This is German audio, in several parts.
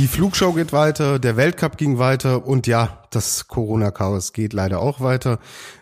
Die Flugshow geht weiter, der Weltcup ging weiter und ja, das Corona-Chaos geht leider auch weiter.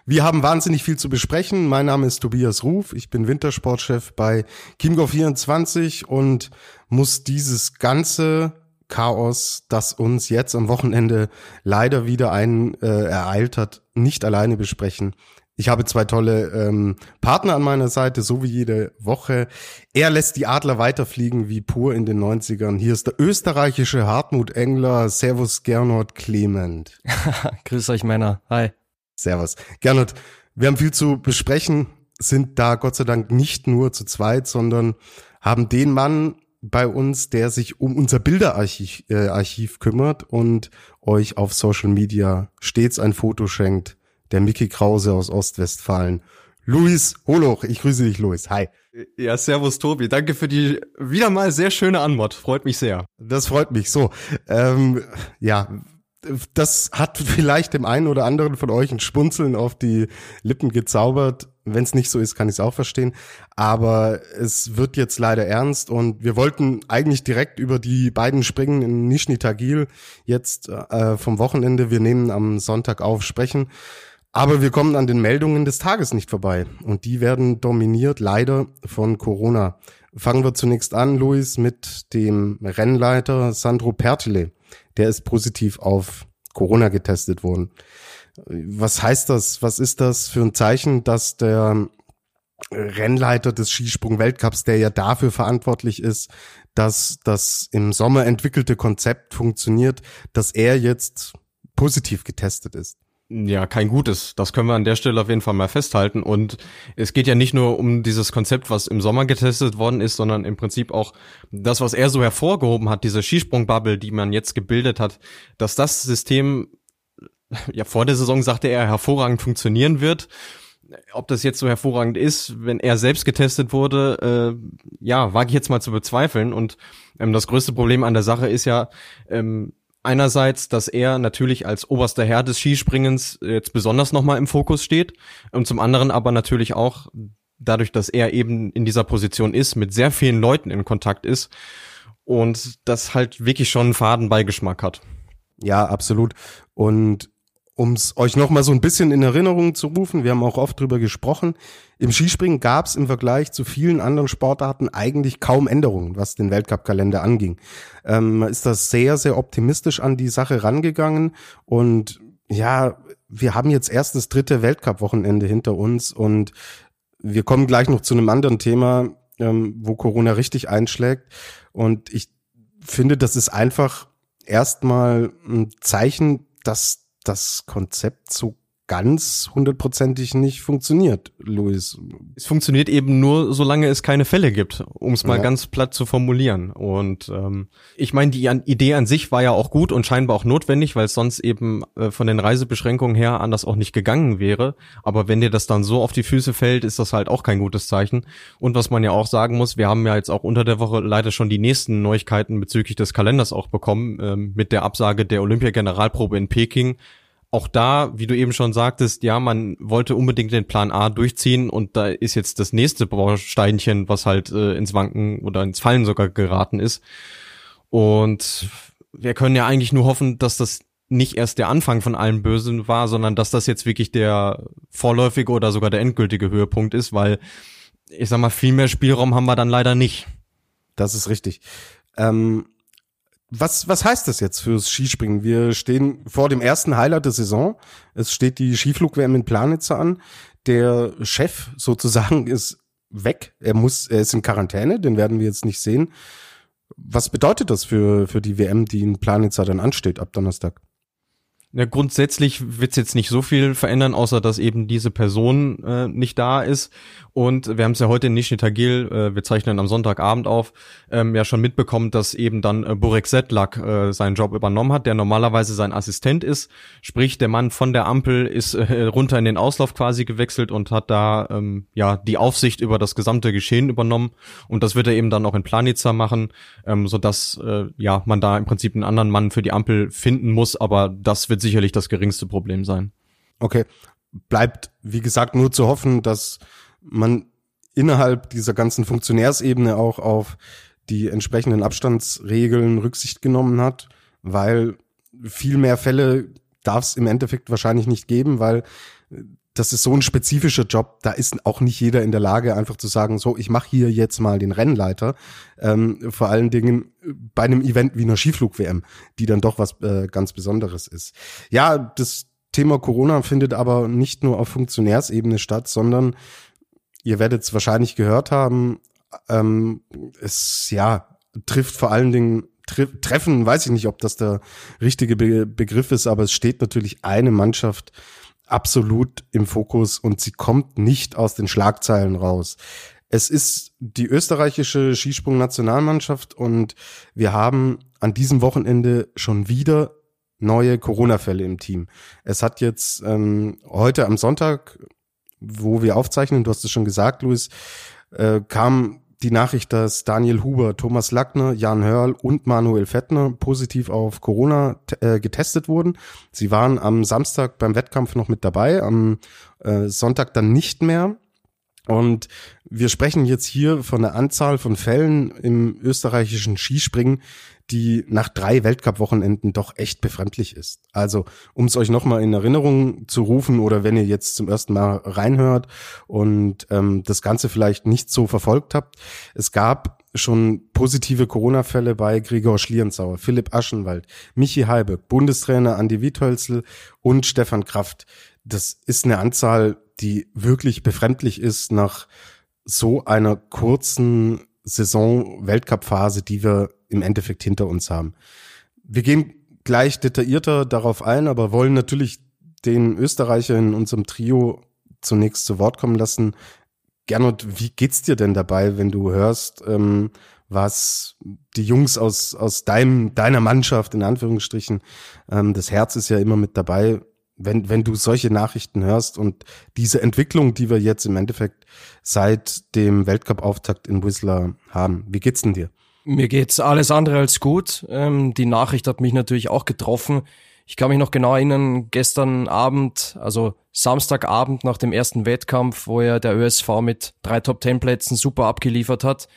Wir haben wahnsinnig viel zu besprechen. Mein Name ist Tobias Ruf, ich bin Wintersportchef bei Kimgo24 und muss dieses ganze Chaos, das uns jetzt am Wochenende leider wieder ein äh, ereilt hat, nicht alleine besprechen. Ich habe zwei tolle ähm, Partner an meiner Seite, so wie jede Woche. Er lässt die Adler weiterfliegen wie pur in den 90ern. Hier ist der österreichische Hartmut Engler. Servus Gernot Clement. Grüß euch Männer. Hi. Servus. Gernot, wir haben viel zu besprechen, sind da Gott sei Dank nicht nur zu zweit, sondern haben den Mann bei uns, der sich um unser Bilderarchiv äh, Archiv kümmert und euch auf Social Media stets ein Foto schenkt der Mickey Krause aus Ostwestfalen. Luis Holoch, ich grüße dich, Luis. Hi. Ja, servus, Tobi. Danke für die wieder mal sehr schöne Anmod. Freut mich sehr. Das freut mich so. Ähm, ja, das hat vielleicht dem einen oder anderen von euch ein Spunzeln auf die Lippen gezaubert. Wenn es nicht so ist, kann ich es auch verstehen. Aber es wird jetzt leider ernst und wir wollten eigentlich direkt über die beiden Springen in Nizhny Tagil jetzt äh, vom Wochenende, wir nehmen am Sonntag auf, sprechen. Aber wir kommen an den Meldungen des Tages nicht vorbei. Und die werden dominiert leider von Corona. Fangen wir zunächst an, Luis, mit dem Rennleiter Sandro Pertile. Der ist positiv auf Corona getestet worden. Was heißt das? Was ist das für ein Zeichen, dass der Rennleiter des Skisprung-Weltcups, der ja dafür verantwortlich ist, dass das im Sommer entwickelte Konzept funktioniert, dass er jetzt positiv getestet ist? Ja, kein gutes. Das können wir an der Stelle auf jeden Fall mal festhalten. Und es geht ja nicht nur um dieses Konzept, was im Sommer getestet worden ist, sondern im Prinzip auch das, was er so hervorgehoben hat, diese Skisprungbubble, die man jetzt gebildet hat, dass das System, ja, vor der Saison sagte er, hervorragend funktionieren wird. Ob das jetzt so hervorragend ist, wenn er selbst getestet wurde, äh, ja, wage ich jetzt mal zu bezweifeln. Und ähm, das größte Problem an der Sache ist ja, ähm, einerseits, dass er natürlich als oberster Herr des Skispringens jetzt besonders nochmal im Fokus steht und zum anderen aber natürlich auch dadurch, dass er eben in dieser Position ist, mit sehr vielen Leuten in Kontakt ist und das halt wirklich schon einen Fadenbeigeschmack hat. Ja, absolut. Und um es euch noch mal so ein bisschen in Erinnerung zu rufen, wir haben auch oft drüber gesprochen, im Skispringen gab es im Vergleich zu vielen anderen Sportarten eigentlich kaum Änderungen, was den Weltcup-Kalender anging. Ähm, ist das sehr, sehr optimistisch an die Sache rangegangen und ja, wir haben jetzt erst das dritte Weltcup-Wochenende hinter uns und wir kommen gleich noch zu einem anderen Thema, ähm, wo Corona richtig einschlägt und ich finde, das ist einfach erstmal ein Zeichen, dass das Konzept so ganz hundertprozentig nicht funktioniert, Luis. Es funktioniert eben nur, solange es keine Fälle gibt, um es mal ja. ganz platt zu formulieren. Und ähm, ich meine, die Idee an sich war ja auch gut und scheinbar auch notwendig, weil es sonst eben äh, von den Reisebeschränkungen her anders auch nicht gegangen wäre. Aber wenn dir das dann so auf die Füße fällt, ist das halt auch kein gutes Zeichen. Und was man ja auch sagen muss, wir haben ja jetzt auch unter der Woche leider schon die nächsten Neuigkeiten bezüglich des Kalenders auch bekommen, ähm, mit der Absage der Olympia-Generalprobe in Peking auch da, wie du eben schon sagtest, ja, man wollte unbedingt den Plan A durchziehen und da ist jetzt das nächste Bausteinchen, was halt äh, ins Wanken oder ins Fallen sogar geraten ist. Und wir können ja eigentlich nur hoffen, dass das nicht erst der Anfang von allem Bösen war, sondern dass das jetzt wirklich der vorläufige oder sogar der endgültige Höhepunkt ist, weil ich sag mal, viel mehr Spielraum haben wir dann leider nicht. Das ist richtig. Ähm was, was heißt das jetzt fürs Skispringen? Wir stehen vor dem ersten Highlight der Saison. Es steht die Skiflug-WM in Planitzer an. Der Chef sozusagen ist weg. Er muss, er ist in Quarantäne, den werden wir jetzt nicht sehen. Was bedeutet das für, für die WM, die in Planitzer dann ansteht ab Donnerstag? Ja, grundsätzlich wird's jetzt nicht so viel verändern, außer dass eben diese Person äh, nicht da ist. Und wir haben es ja heute in Nishni Tagil, äh, wir zeichnen am Sonntagabend auf, ähm, ja schon mitbekommen, dass eben dann äh, Burek Sedlak äh, seinen Job übernommen hat, der normalerweise sein Assistent ist. Sprich, der Mann von der Ampel ist äh, runter in den Auslauf quasi gewechselt und hat da ähm, ja die Aufsicht über das gesamte Geschehen übernommen. Und das wird er eben dann auch in Planica machen, ähm, sodass äh, ja man da im Prinzip einen anderen Mann für die Ampel finden muss, aber das wird wird sicherlich das geringste Problem sein. Okay. Bleibt, wie gesagt, nur zu hoffen, dass man innerhalb dieser ganzen Funktionärsebene auch auf die entsprechenden Abstandsregeln Rücksicht genommen hat, weil viel mehr Fälle darf es im Endeffekt wahrscheinlich nicht geben, weil das ist so ein spezifischer Job, da ist auch nicht jeder in der Lage, einfach zu sagen, so, ich mache hier jetzt mal den Rennleiter. Ähm, vor allen Dingen bei einem Event wie einer Skiflug-WM, die dann doch was äh, ganz Besonderes ist. Ja, das Thema Corona findet aber nicht nur auf Funktionärsebene statt, sondern ihr werdet es wahrscheinlich gehört haben, ähm, es ja trifft vor allen Dingen treffen, weiß ich nicht, ob das der richtige Be Begriff ist, aber es steht natürlich eine Mannschaft absolut im Fokus und sie kommt nicht aus den Schlagzeilen raus. Es ist die österreichische Skisprung-Nationalmannschaft und wir haben an diesem Wochenende schon wieder neue Corona-Fälle im Team. Es hat jetzt ähm, heute am Sonntag, wo wir aufzeichnen, du hast es schon gesagt, Luis, äh, kam die Nachricht, dass Daniel Huber, Thomas Lackner, Jan Hörl und Manuel Fettner positiv auf Corona äh, getestet wurden. Sie waren am Samstag beim Wettkampf noch mit dabei, am äh, Sonntag dann nicht mehr. Und wir sprechen jetzt hier von der Anzahl von Fällen im österreichischen Skispringen, die nach drei Weltcup-Wochenenden doch echt befremdlich ist. Also, um es euch nochmal in Erinnerung zu rufen oder wenn ihr jetzt zum ersten Mal reinhört und ähm, das Ganze vielleicht nicht so verfolgt habt, es gab schon positive Corona-Fälle bei Gregor Schlierenzauer, Philipp Aschenwald, Michi Heiberg, Bundestrainer Andi Wiethölzl und Stefan Kraft. Das ist eine Anzahl, die wirklich befremdlich ist nach so einer kurzen Saison-Weltcup-Phase, die wir im Endeffekt hinter uns haben. Wir gehen gleich detaillierter darauf ein, aber wollen natürlich den Österreicher in unserem Trio zunächst zu Wort kommen lassen. Gernot, wie geht's dir denn dabei, wenn du hörst, ähm, was die Jungs aus, aus deinem, deiner Mannschaft, in Anführungsstrichen, ähm, das Herz ist ja immer mit dabei, wenn, wenn du solche Nachrichten hörst und diese Entwicklung, die wir jetzt im Endeffekt seit dem Weltcup-Auftakt in Whistler haben, wie geht's denn dir? Mir geht's alles andere als gut. Ähm, die Nachricht hat mich natürlich auch getroffen. Ich kann mich noch genau erinnern, gestern Abend, also Samstagabend nach dem ersten Wettkampf, wo ja der ÖSV mit drei Top-10-Plätzen super abgeliefert hat,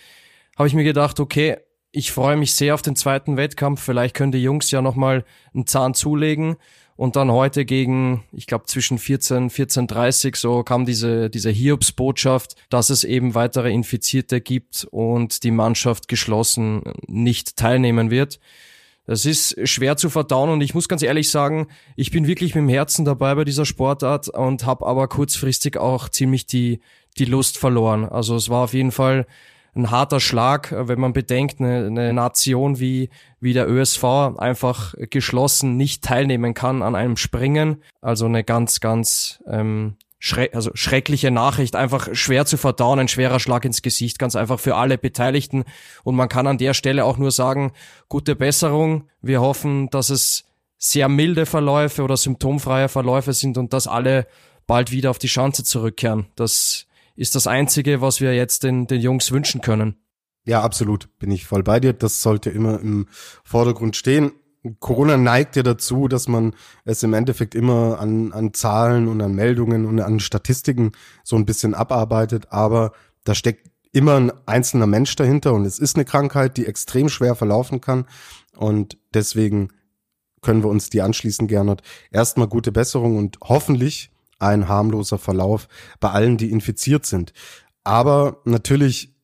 habe ich mir gedacht, okay, ich freue mich sehr auf den zweiten Wettkampf. Vielleicht können die Jungs ja nochmal einen Zahn zulegen. Und dann heute gegen, ich glaube zwischen 14, 14.30 so kam diese, diese Hiobs-Botschaft, dass es eben weitere Infizierte gibt und die Mannschaft geschlossen nicht teilnehmen wird. Das ist schwer zu verdauen und ich muss ganz ehrlich sagen, ich bin wirklich mit dem Herzen dabei bei dieser Sportart und habe aber kurzfristig auch ziemlich die, die Lust verloren. Also es war auf jeden Fall ein harter Schlag, wenn man bedenkt, eine, eine Nation wie, wie der ÖSV einfach geschlossen nicht teilnehmen kann an einem Springen. Also eine ganz, ganz ähm, schre also schreckliche Nachricht, einfach schwer zu verdauen, ein schwerer Schlag ins Gesicht, ganz einfach für alle Beteiligten. Und man kann an der Stelle auch nur sagen, gute Besserung. Wir hoffen, dass es sehr milde Verläufe oder symptomfreie Verläufe sind und dass alle bald wieder auf die Schanze zurückkehren. Das ist das Einzige, was wir jetzt den, den Jungs wünschen können. Ja, absolut, bin ich voll bei dir. Das sollte immer im Vordergrund stehen. Corona neigt ja dazu, dass man es im Endeffekt immer an, an Zahlen und an Meldungen und an Statistiken so ein bisschen abarbeitet, aber da steckt immer ein einzelner Mensch dahinter und es ist eine Krankheit, die extrem schwer verlaufen kann und deswegen können wir uns die anschließen, Gernot. Erstmal gute Besserung und hoffentlich ein harmloser Verlauf bei allen, die infiziert sind. Aber natürlich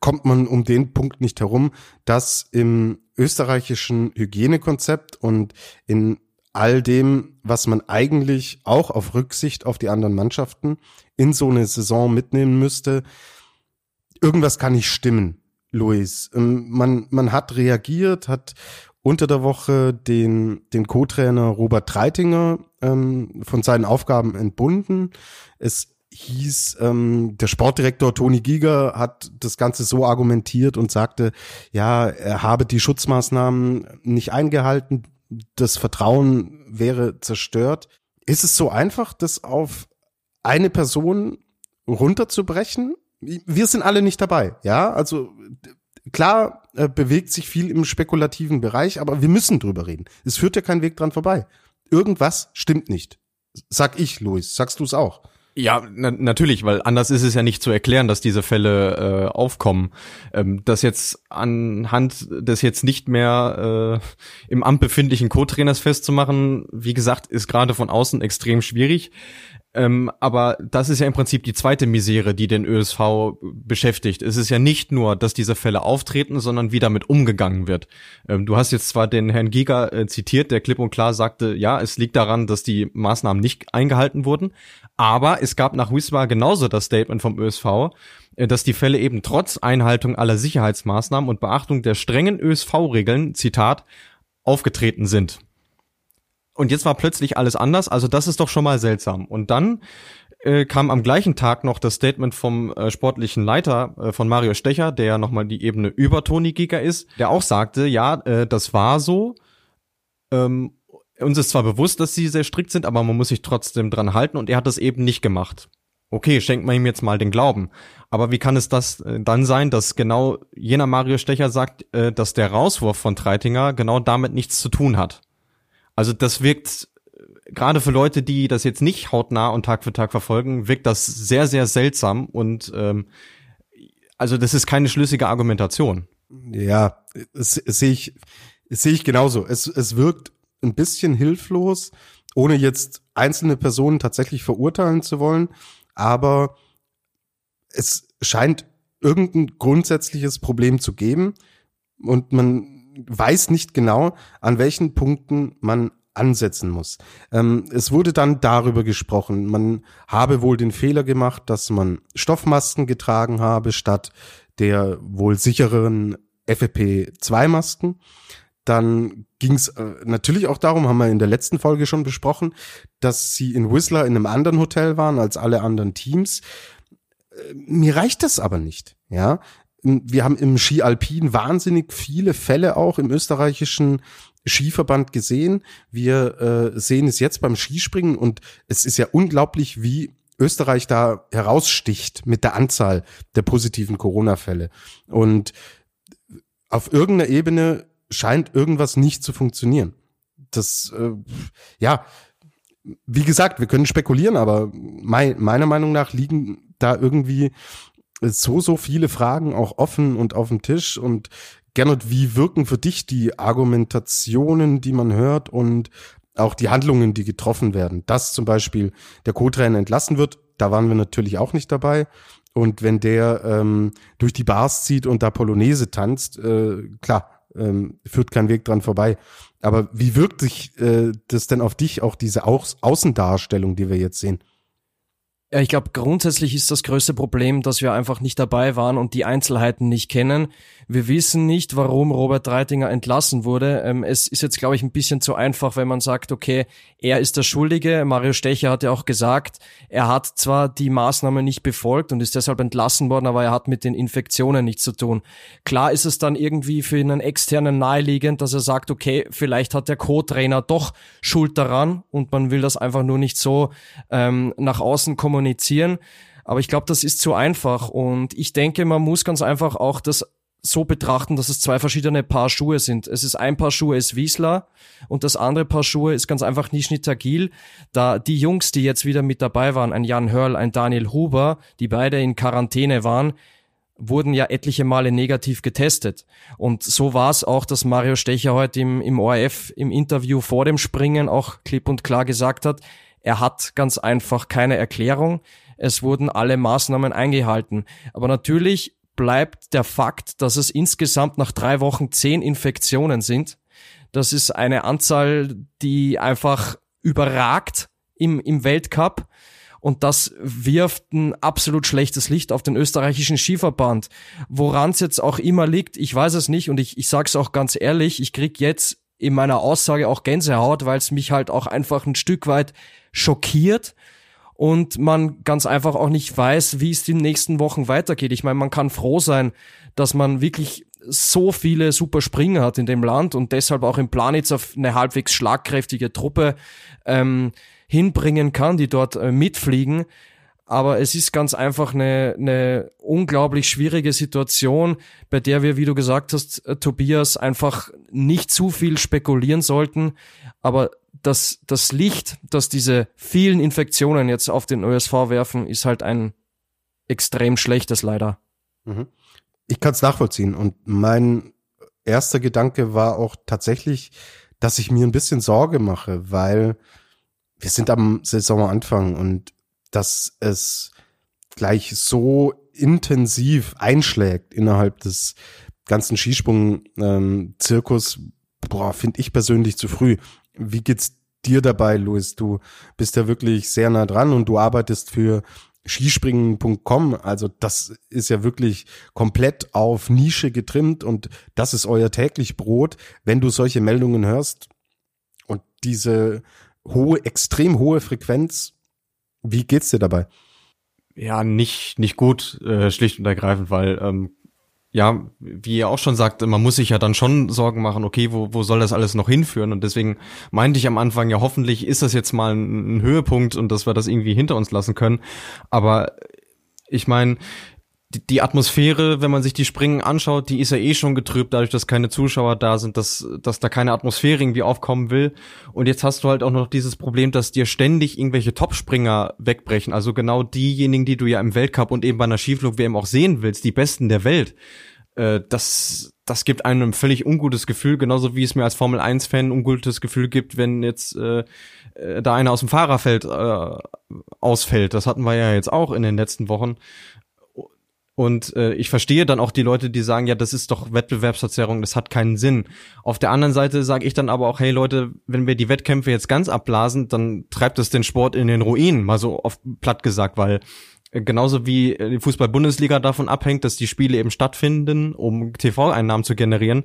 kommt man um den Punkt nicht herum, dass im österreichischen Hygienekonzept und in all dem, was man eigentlich auch auf Rücksicht auf die anderen Mannschaften in so eine Saison mitnehmen müsste, irgendwas kann nicht stimmen, Luis. Ähm, man, man hat reagiert, hat unter der Woche den, den Co-Trainer Robert Treitinger ähm, von seinen Aufgaben entbunden. Es hieß, ähm, der Sportdirektor Toni Giger hat das Ganze so argumentiert und sagte, ja, er habe die Schutzmaßnahmen nicht eingehalten, das Vertrauen wäre zerstört. Ist es so einfach, das auf eine Person runterzubrechen? Wir sind alle nicht dabei, ja, also klar äh, bewegt sich viel im spekulativen Bereich, aber wir müssen drüber reden. Es führt ja kein Weg dran vorbei. Irgendwas stimmt nicht. Sag ich, Luis. Sagst du es auch? Ja, na natürlich, weil anders ist es ja nicht zu erklären, dass diese Fälle äh, aufkommen. Ähm, das jetzt anhand des jetzt nicht mehr äh, im Amt befindlichen Co-Trainers festzumachen, wie gesagt, ist gerade von außen extrem schwierig. Ähm, aber das ist ja im Prinzip die zweite Misere, die den ÖSV beschäftigt. Es ist ja nicht nur, dass diese Fälle auftreten, sondern wie damit umgegangen wird. Ähm, du hast jetzt zwar den Herrn Giga äh, zitiert, der klipp und klar sagte, ja, es liegt daran, dass die Maßnahmen nicht eingehalten wurden, aber es gab nach Wismar genauso das Statement vom ÖSV, äh, dass die Fälle eben trotz Einhaltung aller Sicherheitsmaßnahmen und Beachtung der strengen ÖSV-Regeln, Zitat, aufgetreten sind. Und jetzt war plötzlich alles anders, also das ist doch schon mal seltsam. Und dann äh, kam am gleichen Tag noch das Statement vom äh, sportlichen Leiter äh, von Mario Stecher, der ja nochmal die Ebene über Toni Giga ist, der auch sagte, ja, äh, das war so. Ähm, uns ist zwar bewusst, dass sie sehr strikt sind, aber man muss sich trotzdem dran halten und er hat das eben nicht gemacht. Okay, schenkt man ihm jetzt mal den Glauben. Aber wie kann es das äh, dann sein, dass genau jener Mario Stecher sagt, äh, dass der Rauswurf von Treitinger genau damit nichts zu tun hat? Also das wirkt gerade für Leute, die das jetzt nicht hautnah und Tag für Tag verfolgen, wirkt das sehr, sehr seltsam und ähm, also das ist keine schlüssige Argumentation. Ja, es, es sehe ich, es sehe ich genauso. Es, es wirkt ein bisschen hilflos, ohne jetzt einzelne Personen tatsächlich verurteilen zu wollen, aber es scheint irgendein grundsätzliches Problem zu geben und man weiß nicht genau, an welchen Punkten man ansetzen muss. Ähm, es wurde dann darüber gesprochen, man habe wohl den Fehler gemacht, dass man Stoffmasken getragen habe statt der wohl sichereren FFP2-Masken. Dann ging es äh, natürlich auch darum, haben wir in der letzten Folge schon besprochen, dass sie in Whistler in einem anderen Hotel waren als alle anderen Teams. Äh, mir reicht das aber nicht. Ja, wir haben im Ski Alpin wahnsinnig viele Fälle auch im österreichischen Skiverband gesehen. Wir äh, sehen es jetzt beim Skispringen und es ist ja unglaublich, wie Österreich da heraussticht mit der Anzahl der positiven Corona-Fälle. Und auf irgendeiner Ebene scheint irgendwas nicht zu funktionieren. Das, äh, ja, wie gesagt, wir können spekulieren, aber mein, meiner Meinung nach liegen da irgendwie so, so viele Fragen auch offen und auf dem Tisch und Gernot, wie wirken für dich die Argumentationen, die man hört und auch die Handlungen, die getroffen werden? Dass zum Beispiel der Co-Trainer entlassen wird, da waren wir natürlich auch nicht dabei. Und wenn der ähm, durch die Bars zieht und da Polonaise tanzt, äh, klar, ähm, führt kein Weg dran vorbei. Aber wie wirkt sich äh, das denn auf dich, auch diese Au Außendarstellung, die wir jetzt sehen? Ja, ich glaube, grundsätzlich ist das größte Problem, dass wir einfach nicht dabei waren und die Einzelheiten nicht kennen. Wir wissen nicht, warum Robert Dreitinger entlassen wurde. Ähm, es ist jetzt, glaube ich, ein bisschen zu einfach, wenn man sagt, okay, er ist der Schuldige. Mario Stecher hat ja auch gesagt, er hat zwar die Maßnahmen nicht befolgt und ist deshalb entlassen worden, aber er hat mit den Infektionen nichts zu tun. Klar ist es dann irgendwie für einen externen naheliegend, dass er sagt, okay, vielleicht hat der Co-Trainer doch Schuld daran und man will das einfach nur nicht so ähm, nach außen kommunizieren. Aber ich glaube, das ist zu einfach. Und ich denke, man muss ganz einfach auch das so betrachten, dass es zwei verschiedene Paar Schuhe sind. Es ist ein Paar Schuhe ist Wiesler und das andere Paar Schuhe ist ganz einfach Nischnit Tagil. Da die Jungs, die jetzt wieder mit dabei waren, ein Jan Hörl, ein Daniel Huber, die beide in Quarantäne waren, wurden ja etliche Male negativ getestet. Und so war es auch, dass Mario Stecher heute im, im ORF im Interview vor dem Springen auch klipp und klar gesagt hat, er hat ganz einfach keine Erklärung. Es wurden alle Maßnahmen eingehalten. Aber natürlich bleibt der Fakt, dass es insgesamt nach drei Wochen zehn Infektionen sind. Das ist eine Anzahl, die einfach überragt im, im Weltcup. Und das wirft ein absolut schlechtes Licht auf den österreichischen Skiverband. Woran es jetzt auch immer liegt, ich weiß es nicht und ich, ich sage es auch ganz ehrlich, ich krieg jetzt in meiner Aussage auch Gänsehaut, weil es mich halt auch einfach ein Stück weit schockiert und man ganz einfach auch nicht weiß, wie es die nächsten Wochen weitergeht. Ich meine, man kann froh sein, dass man wirklich so viele super Springer hat in dem Land und deshalb auch im Planitz auf eine halbwegs schlagkräftige Truppe ähm, hinbringen kann, die dort äh, mitfliegen. Aber es ist ganz einfach eine, eine unglaublich schwierige Situation, bei der wir, wie du gesagt hast, äh, Tobias, einfach nicht zu viel spekulieren sollten. Aber das, das Licht, das diese vielen Infektionen jetzt auf den ÖSV werfen, ist halt ein extrem schlechtes leider. Mhm. Ich kann es nachvollziehen. Und mein erster Gedanke war auch tatsächlich, dass ich mir ein bisschen Sorge mache, weil wir sind am Saisonanfang und dass es gleich so intensiv einschlägt innerhalb des ganzen Skisprung-Zirkus, ähm, boah, finde ich persönlich zu früh. Wie geht's dir dabei, Luis? Du bist ja wirklich sehr nah dran und du arbeitest für skispringen.com. Also das ist ja wirklich komplett auf Nische getrimmt und das ist euer täglich Brot. Wenn du solche Meldungen hörst und diese hohe, extrem hohe Frequenz. Wie geht's dir dabei? Ja, nicht, nicht gut, äh, schlicht und ergreifend, weil, ähm, ja, wie ihr auch schon sagt, man muss sich ja dann schon Sorgen machen, okay, wo, wo soll das alles noch hinführen? Und deswegen meinte ich am Anfang, ja, hoffentlich ist das jetzt mal ein, ein Höhepunkt und dass wir das irgendwie hinter uns lassen können. Aber ich meine, die, die Atmosphäre, wenn man sich die Springen anschaut, die ist ja eh schon getrübt, dadurch, dass keine Zuschauer da sind, dass, dass da keine Atmosphäre irgendwie aufkommen will. Und jetzt hast du halt auch noch dieses Problem, dass dir ständig irgendwelche Topspringer wegbrechen. Also genau diejenigen, die du ja im Weltcup und eben bei einer Skiflug-WM auch sehen willst, die Besten der Welt. Äh, das, das gibt einem ein völlig ungutes Gefühl, genauso wie es mir als Formel 1-Fan ein ungutes Gefühl gibt, wenn jetzt äh, äh, da einer aus dem Fahrerfeld äh, ausfällt. Das hatten wir ja jetzt auch in den letzten Wochen. Und äh, ich verstehe dann auch die Leute, die sagen, ja, das ist doch Wettbewerbsverzerrung, das hat keinen Sinn. Auf der anderen Seite sage ich dann aber auch, hey Leute, wenn wir die Wettkämpfe jetzt ganz abblasen, dann treibt es den Sport in den Ruin, mal so oft platt gesagt, weil äh, genauso wie äh, die Fußball-Bundesliga davon abhängt, dass die Spiele eben stattfinden, um TV-Einnahmen zu generieren,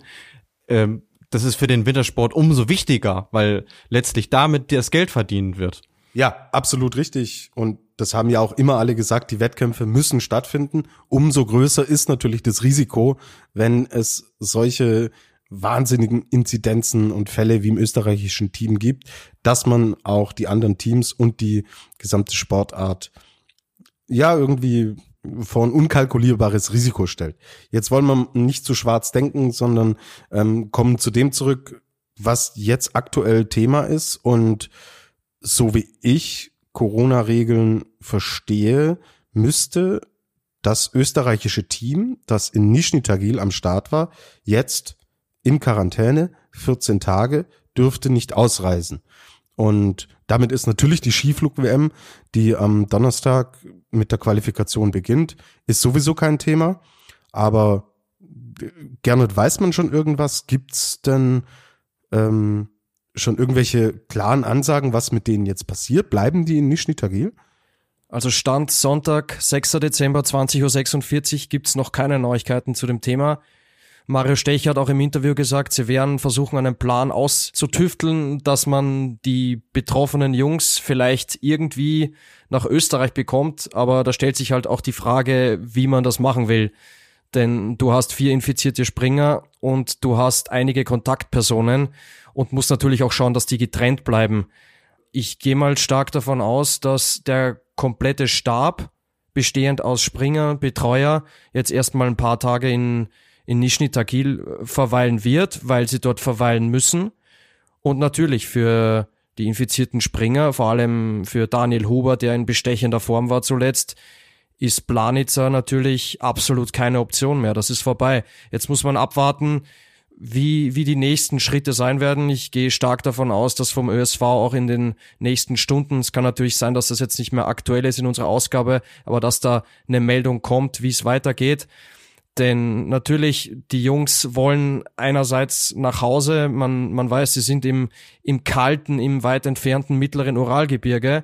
äh, das ist für den Wintersport umso wichtiger, weil letztlich damit das Geld verdient wird. Ja, absolut richtig. Und das haben ja auch immer alle gesagt, die Wettkämpfe müssen stattfinden. Umso größer ist natürlich das Risiko, wenn es solche wahnsinnigen Inzidenzen und Fälle wie im österreichischen Team gibt, dass man auch die anderen Teams und die gesamte Sportart ja irgendwie vor ein unkalkulierbares Risiko stellt. Jetzt wollen wir nicht zu schwarz denken, sondern ähm, kommen zu dem zurück, was jetzt aktuell Thema ist und so wie ich Corona-Regeln verstehe, müsste das österreichische Team, das in Nischni Tagil am Start war, jetzt in Quarantäne, 14 Tage, dürfte nicht ausreisen. Und damit ist natürlich die Skiflug-WM, die am Donnerstag mit der Qualifikation beginnt, ist sowieso kein Thema. Aber Gernot, weiß man schon irgendwas? Gibt's denn ähm, schon irgendwelche klaren Ansagen, was mit denen jetzt passiert? Bleiben die in Nischni Tagil? Also Stand Sonntag, 6. Dezember, 20.46 Uhr gibt's noch keine Neuigkeiten zu dem Thema. Mario Stech hat auch im Interview gesagt, sie werden versuchen, einen Plan auszutüfteln, dass man die betroffenen Jungs vielleicht irgendwie nach Österreich bekommt. Aber da stellt sich halt auch die Frage, wie man das machen will. Denn du hast vier infizierte Springer und du hast einige Kontaktpersonen und muss natürlich auch schauen, dass die getrennt bleiben. Ich gehe mal stark davon aus, dass der komplette Stab, bestehend aus Springer, Betreuer, jetzt erstmal ein paar Tage in, in Nischni Tagil äh, verweilen wird, weil sie dort verweilen müssen. Und natürlich für die infizierten Springer, vor allem für Daniel Huber, der in bestechender Form war zuletzt, ist Planitzer natürlich absolut keine Option mehr. Das ist vorbei. Jetzt muss man abwarten, wie, wie die nächsten Schritte sein werden. Ich gehe stark davon aus, dass vom ÖSV auch in den nächsten Stunden, es kann natürlich sein, dass das jetzt nicht mehr aktuell ist in unserer Ausgabe, aber dass da eine Meldung kommt, wie es weitergeht. Denn natürlich, die Jungs wollen einerseits nach Hause, man, man weiß, sie sind im, im kalten, im weit entfernten mittleren Uralgebirge,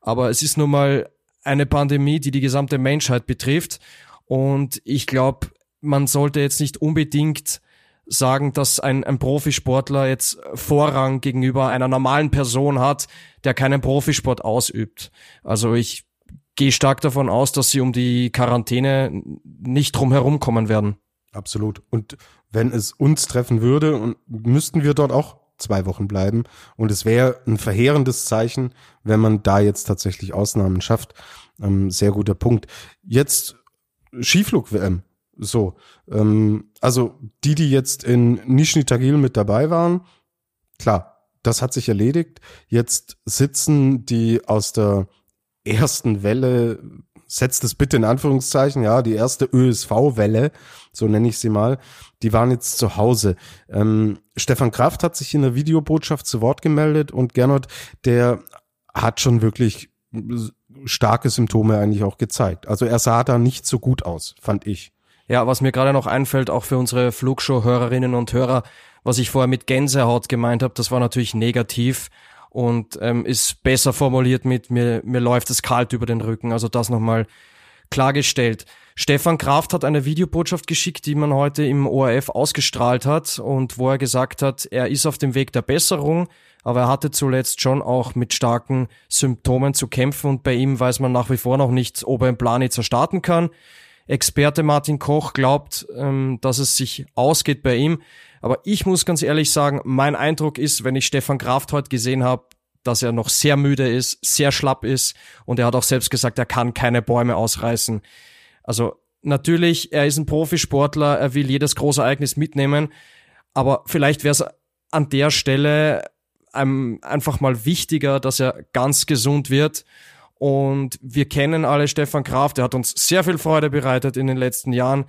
Aber es ist nun mal eine Pandemie, die die gesamte Menschheit betrifft. Und ich glaube, man sollte jetzt nicht unbedingt sagen, dass ein, ein Profisportler jetzt Vorrang gegenüber einer normalen Person hat, der keinen Profisport ausübt. Also ich gehe stark davon aus, dass sie um die Quarantäne nicht drum kommen werden. Absolut. Und wenn es uns treffen würde, und müssten wir dort auch zwei Wochen bleiben. Und es wäre ein verheerendes Zeichen, wenn man da jetzt tatsächlich Ausnahmen schafft. Ähm, sehr guter Punkt. Jetzt Skiflug-WM. So, ähm, also die, die jetzt in Nizhny Tagil mit dabei waren, klar, das hat sich erledigt. Jetzt sitzen die aus der ersten Welle, setzt es bitte in Anführungszeichen, ja, die erste ÖSV-Welle, so nenne ich sie mal, die waren jetzt zu Hause. Ähm, Stefan Kraft hat sich in der Videobotschaft zu Wort gemeldet und Gernot, der hat schon wirklich starke Symptome eigentlich auch gezeigt. Also er sah da nicht so gut aus, fand ich. Ja, was mir gerade noch einfällt, auch für unsere Flugshow-Hörerinnen und Hörer, was ich vorher mit Gänsehaut gemeint habe, das war natürlich negativ und ähm, ist besser formuliert mit mir, mir läuft es kalt über den Rücken. Also das nochmal klargestellt. Stefan Kraft hat eine Videobotschaft geschickt, die man heute im ORF ausgestrahlt hat und wo er gesagt hat, er ist auf dem Weg der Besserung, aber er hatte zuletzt schon auch mit starken Symptomen zu kämpfen und bei ihm weiß man nach wie vor noch nicht, ob er im Planitzer starten kann. Experte Martin Koch glaubt, ähm, dass es sich ausgeht bei ihm. Aber ich muss ganz ehrlich sagen, mein Eindruck ist, wenn ich Stefan Kraft heute gesehen habe, dass er noch sehr müde ist, sehr schlapp ist und er hat auch selbst gesagt, er kann keine Bäume ausreißen. Also natürlich, er ist ein Profisportler, er will jedes große Ereignis mitnehmen, aber vielleicht wäre es an der Stelle einem einfach mal wichtiger, dass er ganz gesund wird und wir kennen alle Stefan Kraft, der hat uns sehr viel Freude bereitet in den letzten Jahren.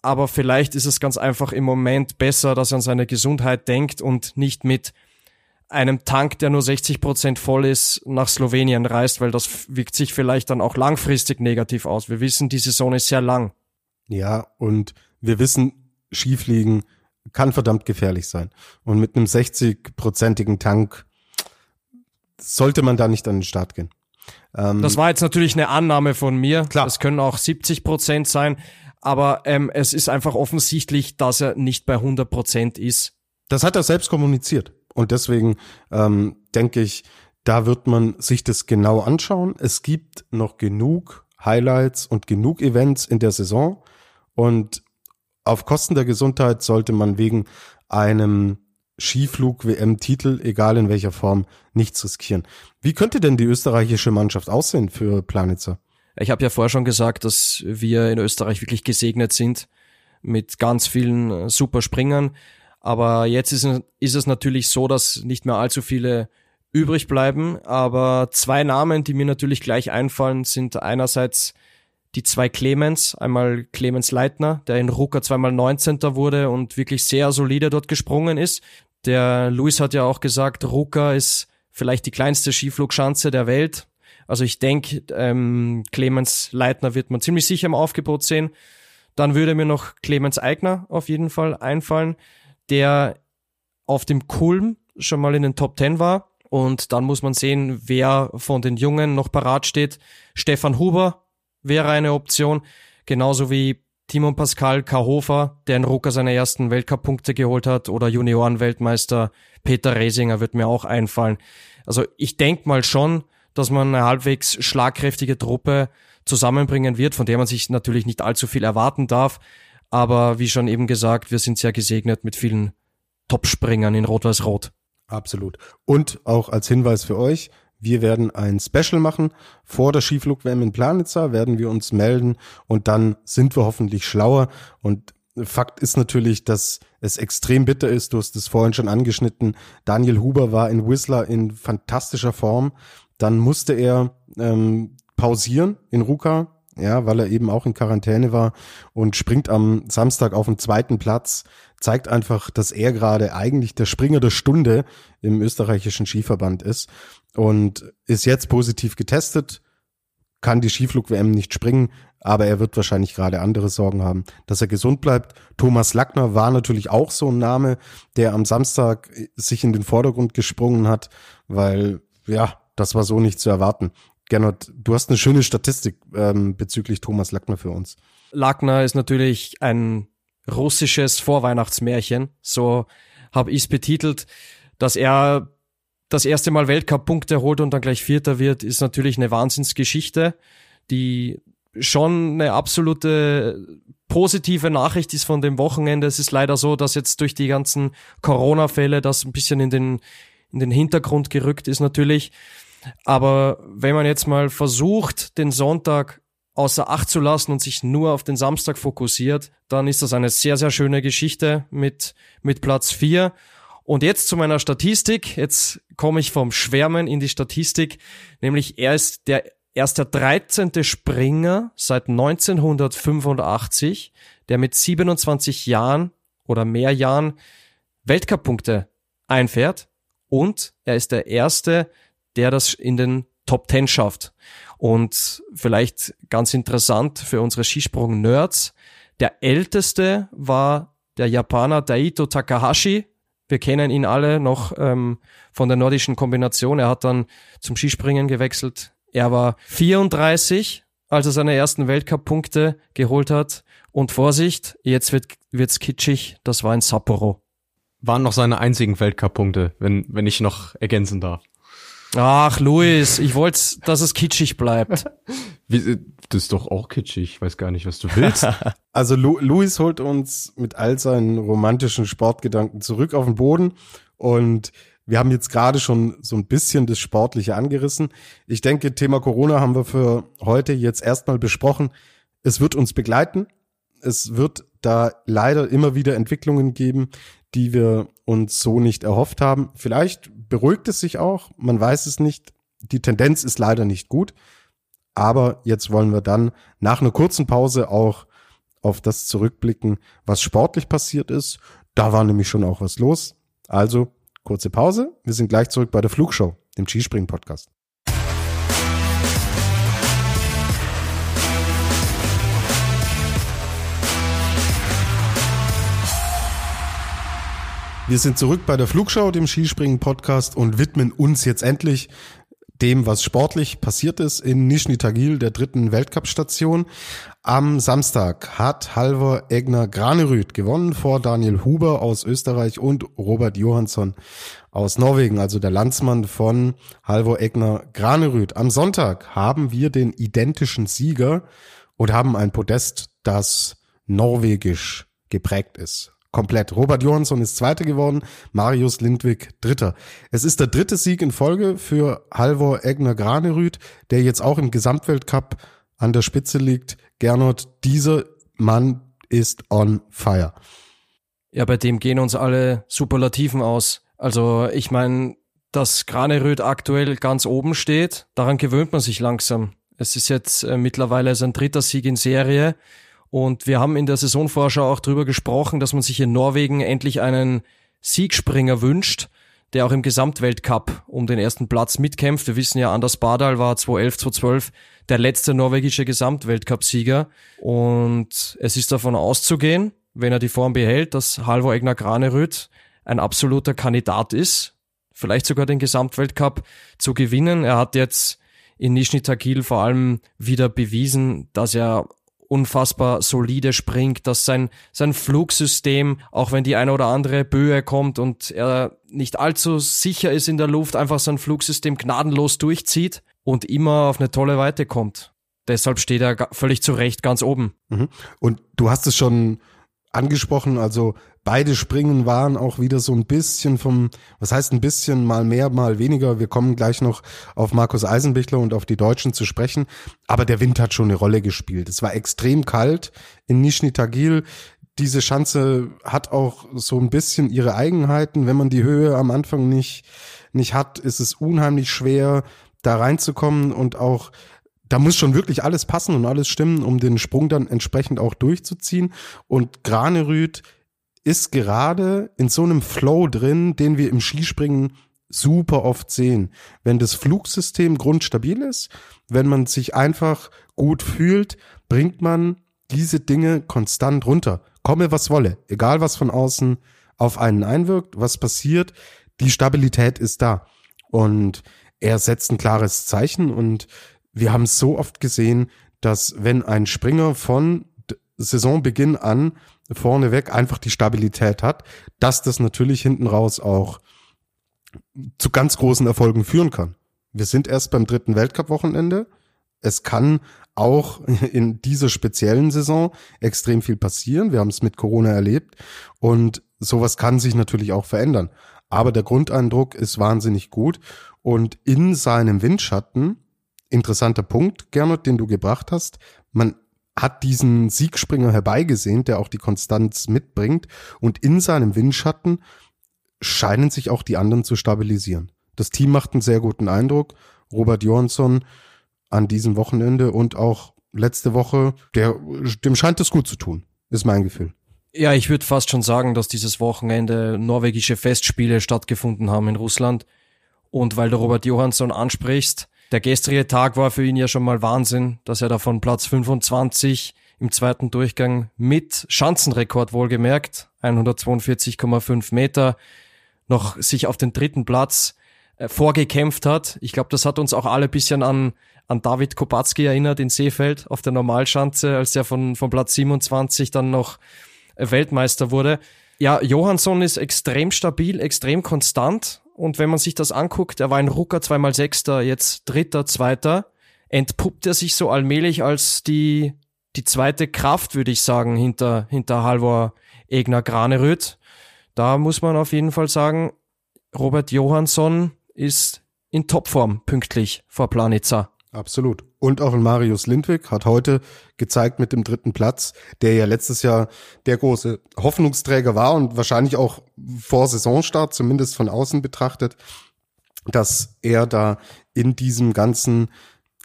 Aber vielleicht ist es ganz einfach im Moment besser, dass er an seine Gesundheit denkt und nicht mit einem Tank, der nur 60 Prozent voll ist, nach Slowenien reist, weil das wirkt sich vielleicht dann auch langfristig negativ aus. Wir wissen, die Saison ist sehr lang. Ja, und wir wissen, Skifliegen kann verdammt gefährlich sein. Und mit einem 60-prozentigen Tank sollte man da nicht an den Start gehen. Ähm, das war jetzt natürlich eine Annahme von mir. Klar. Das können auch 70 Prozent sein. Aber ähm, es ist einfach offensichtlich, dass er nicht bei 100 Prozent ist. Das hat er selbst kommuniziert. Und deswegen ähm, denke ich, da wird man sich das genau anschauen. Es gibt noch genug Highlights und genug Events in der Saison. Und auf Kosten der Gesundheit sollte man wegen einem Skiflug-WM-Titel, egal in welcher Form, nichts riskieren. Wie könnte denn die österreichische Mannschaft aussehen für Planitzer? Ich habe ja vorher schon gesagt, dass wir in Österreich wirklich gesegnet sind mit ganz vielen äh, super Springern. Aber jetzt ist, ist es natürlich so, dass nicht mehr allzu viele übrig bleiben. Aber zwei Namen, die mir natürlich gleich einfallen, sind einerseits die zwei Clemens, einmal Clemens Leitner, der in Ruka zweimal 19. wurde und wirklich sehr solide dort gesprungen ist. Der Luis hat ja auch gesagt, Ruka ist vielleicht die kleinste Skiflugschanze der Welt. Also ich denke, ähm, Clemens Leitner wird man ziemlich sicher im Aufgebot sehen. Dann würde mir noch Clemens Eigner auf jeden Fall einfallen, der auf dem Kulm schon mal in den Top 10 war. Und dann muss man sehen, wer von den Jungen noch parat steht. Stefan Huber wäre eine Option, genauso wie Timon Pascal Karhofer, der in Ruka seine ersten Weltcup-Punkte geholt hat, oder Junioren-Weltmeister Peter Resinger wird mir auch einfallen. Also ich denke mal schon, dass man eine halbwegs schlagkräftige Truppe zusammenbringen wird, von der man sich natürlich nicht allzu viel erwarten darf. Aber wie schon eben gesagt, wir sind sehr gesegnet mit vielen Topspringern in Rot-Weiß-Rot. Absolut. Und auch als Hinweis für euch, wir werden ein Special machen. Vor der Skiflug-WM in Planitzer werden wir uns melden und dann sind wir hoffentlich schlauer. Und Fakt ist natürlich, dass es extrem bitter ist. Du hast es vorhin schon angeschnitten. Daniel Huber war in Whistler in fantastischer Form. Dann musste er ähm, pausieren in Ruka, ja, weil er eben auch in Quarantäne war und springt am Samstag auf den zweiten Platz, zeigt einfach, dass er gerade eigentlich der Springer der Stunde im österreichischen Skiverband ist und ist jetzt positiv getestet, kann die Skiflug-WM nicht springen, aber er wird wahrscheinlich gerade andere Sorgen haben, dass er gesund bleibt. Thomas Lackner war natürlich auch so ein Name, der am Samstag sich in den Vordergrund gesprungen hat, weil, ja, das war so nicht zu erwarten. Gernot, du hast eine schöne Statistik ähm, bezüglich Thomas Lackner für uns. Lackner ist natürlich ein russisches Vorweihnachtsmärchen, so habe ich es betitelt, dass er das erste Mal Weltcup-Punkte holt und dann gleich Vierter wird, ist natürlich eine Wahnsinnsgeschichte, die schon eine absolute positive Nachricht ist von dem Wochenende. Es ist leider so, dass jetzt durch die ganzen Corona-Fälle das ein bisschen in den, in den Hintergrund gerückt ist natürlich. Aber wenn man jetzt mal versucht, den Sonntag außer Acht zu lassen und sich nur auf den Samstag fokussiert, dann ist das eine sehr, sehr schöne Geschichte mit, mit Platz vier. Und jetzt zu meiner Statistik. Jetzt komme ich vom Schwärmen in die Statistik. Nämlich er ist der, erst der 13. Springer seit 1985, der mit 27 Jahren oder mehr Jahren Weltcup-Punkte einfährt. Und er ist der erste, der das in den Top 10 schafft. Und vielleicht ganz interessant für unsere Skisprung-Nerds, der älteste war der Japaner Daito Takahashi, wir kennen ihn alle noch ähm, von der nordischen Kombination. Er hat dann zum Skispringen gewechselt. Er war 34, als er seine ersten Weltcup-Punkte geholt hat. Und Vorsicht, jetzt wird wird's kitschig. Das war in Sapporo. Waren noch seine einzigen Weltcup-Punkte, wenn wenn ich noch ergänzen darf. Ach, Luis, ich wollte, dass es kitschig bleibt. Wie, das ist doch auch kitschig. Ich weiß gar nicht, was du willst. Also Lu Luis holt uns mit all seinen romantischen Sportgedanken zurück auf den Boden und wir haben jetzt gerade schon so ein bisschen das Sportliche angerissen. Ich denke, Thema Corona haben wir für heute jetzt erstmal besprochen. Es wird uns begleiten. Es wird da leider immer wieder Entwicklungen geben, die wir uns so nicht erhofft haben. Vielleicht beruhigt es sich auch, man weiß es nicht. Die Tendenz ist leider nicht gut. Aber jetzt wollen wir dann nach einer kurzen Pause auch auf das zurückblicken, was sportlich passiert ist. Da war nämlich schon auch was los. Also kurze Pause. Wir sind gleich zurück bei der Flugshow, dem Skispringen Podcast. Wir sind zurück bei der Flugschau, dem Skispringen Podcast und widmen uns jetzt endlich dem, was sportlich passiert ist in Nizhny Tagil, der dritten Weltcup-Station. Am Samstag hat Halvor Egner Granerüth gewonnen vor Daniel Huber aus Österreich und Robert Johansson aus Norwegen, also der Landsmann von Halvor Egner Granerüth. Am Sonntag haben wir den identischen Sieger und haben ein Podest, das norwegisch geprägt ist komplett. Robert Johansson ist Zweiter geworden, Marius Lindwig Dritter. Es ist der dritte Sieg in Folge für Halvor Egner Granerüth, der jetzt auch im Gesamtweltcup an der Spitze liegt. Gernot, dieser Mann ist on fire. Ja, bei dem gehen uns alle Superlativen aus. Also ich meine, dass Granerüth aktuell ganz oben steht, daran gewöhnt man sich langsam. Es ist jetzt äh, mittlerweile sein dritter Sieg in Serie. Und wir haben in der Saisonvorschau auch drüber gesprochen, dass man sich in Norwegen endlich einen Siegspringer wünscht, der auch im Gesamtweltcup um den ersten Platz mitkämpft. Wir wissen ja, Anders Bardal war 2011, 2012 der letzte norwegische Gesamtweltcup-Sieger. Und es ist davon auszugehen, wenn er die Form behält, dass Halvor Egner Graneröd ein absoluter Kandidat ist, vielleicht sogar den Gesamtweltcup zu gewinnen. Er hat jetzt in Nizhny Tagil vor allem wieder bewiesen, dass er unfassbar solide springt, dass sein, sein Flugsystem, auch wenn die eine oder andere Böe kommt und er nicht allzu sicher ist in der Luft, einfach sein Flugsystem gnadenlos durchzieht und immer auf eine tolle Weite kommt. Deshalb steht er völlig zu Recht ganz oben. Mhm. Und du hast es schon angesprochen, also beide Springen waren auch wieder so ein bisschen vom, was heißt ein bisschen, mal mehr, mal weniger. Wir kommen gleich noch auf Markus Eisenbichler und auf die Deutschen zu sprechen. Aber der Wind hat schon eine Rolle gespielt. Es war extrem kalt in Nizhny Tagil. Diese Schanze hat auch so ein bisschen ihre Eigenheiten. Wenn man die Höhe am Anfang nicht, nicht hat, ist es unheimlich schwer, da reinzukommen und auch da muss schon wirklich alles passen und alles stimmen, um den Sprung dann entsprechend auch durchzuziehen. Und Granerüth ist gerade in so einem Flow drin, den wir im Skispringen super oft sehen. Wenn das Flugsystem grundstabil ist, wenn man sich einfach gut fühlt, bringt man diese Dinge konstant runter. Komme was wolle, egal was von außen auf einen einwirkt, was passiert, die Stabilität ist da. Und er setzt ein klares Zeichen und wir haben so oft gesehen, dass wenn ein Springer von Saisonbeginn an vorneweg einfach die Stabilität hat, dass das natürlich hinten raus auch zu ganz großen Erfolgen führen kann. Wir sind erst beim dritten Weltcup-Wochenende. Es kann auch in dieser speziellen Saison extrem viel passieren. Wir haben es mit Corona erlebt und sowas kann sich natürlich auch verändern. Aber der Grundeindruck ist wahnsinnig gut und in seinem Windschatten, interessanter Punkt, Gernot, den du gebracht hast, man hat diesen Siegspringer herbeigesehnt, der auch die Konstanz mitbringt und in seinem Windschatten scheinen sich auch die anderen zu stabilisieren. Das Team macht einen sehr guten Eindruck. Robert Johansson an diesem Wochenende und auch letzte Woche, der, dem scheint es gut zu tun, ist mein Gefühl. Ja, ich würde fast schon sagen, dass dieses Wochenende norwegische Festspiele stattgefunden haben in Russland. Und weil du Robert Johansson ansprichst, der gestrige Tag war für ihn ja schon mal Wahnsinn, dass er da von Platz 25 im zweiten Durchgang mit Schanzenrekord wohlgemerkt, 142,5 Meter, noch sich auf den dritten Platz äh, vorgekämpft hat. Ich glaube, das hat uns auch alle bisschen an, an David Kopacki erinnert in Seefeld auf der Normalschanze, als er von, von Platz 27 dann noch äh, Weltmeister wurde. Ja, Johansson ist extrem stabil, extrem konstant. Und wenn man sich das anguckt, er war ein Rucker zweimal Sechster, jetzt Dritter, Zweiter, entpuppt er sich so allmählich als die, die zweite Kraft, würde ich sagen, hinter, hinter Halvor Egner Graneröd. Da muss man auf jeden Fall sagen, Robert Johansson ist in Topform pünktlich vor Planitza. Absolut. Und auch ein Marius Lindwig hat heute gezeigt mit dem dritten Platz, der ja letztes Jahr der große Hoffnungsträger war und wahrscheinlich auch vor Saisonstart, zumindest von außen betrachtet, dass er da in diesem ganzen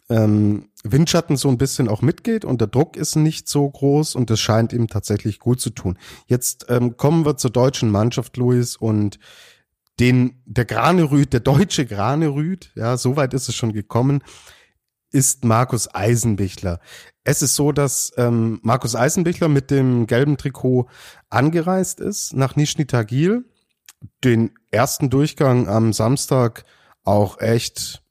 ähm, Windschatten so ein bisschen auch mitgeht und der Druck ist nicht so groß und es scheint ihm tatsächlich gut zu tun. Jetzt ähm, kommen wir zur deutschen Mannschaft, Luis, und den, der Granerüt, der deutsche Granerüt, ja, so weit ist es schon gekommen, ist Markus Eisenbichler. Es ist so, dass ähm, Markus Eisenbichler mit dem gelben Trikot angereist ist nach Nischni Tagil, den ersten Durchgang am Samstag auch echt,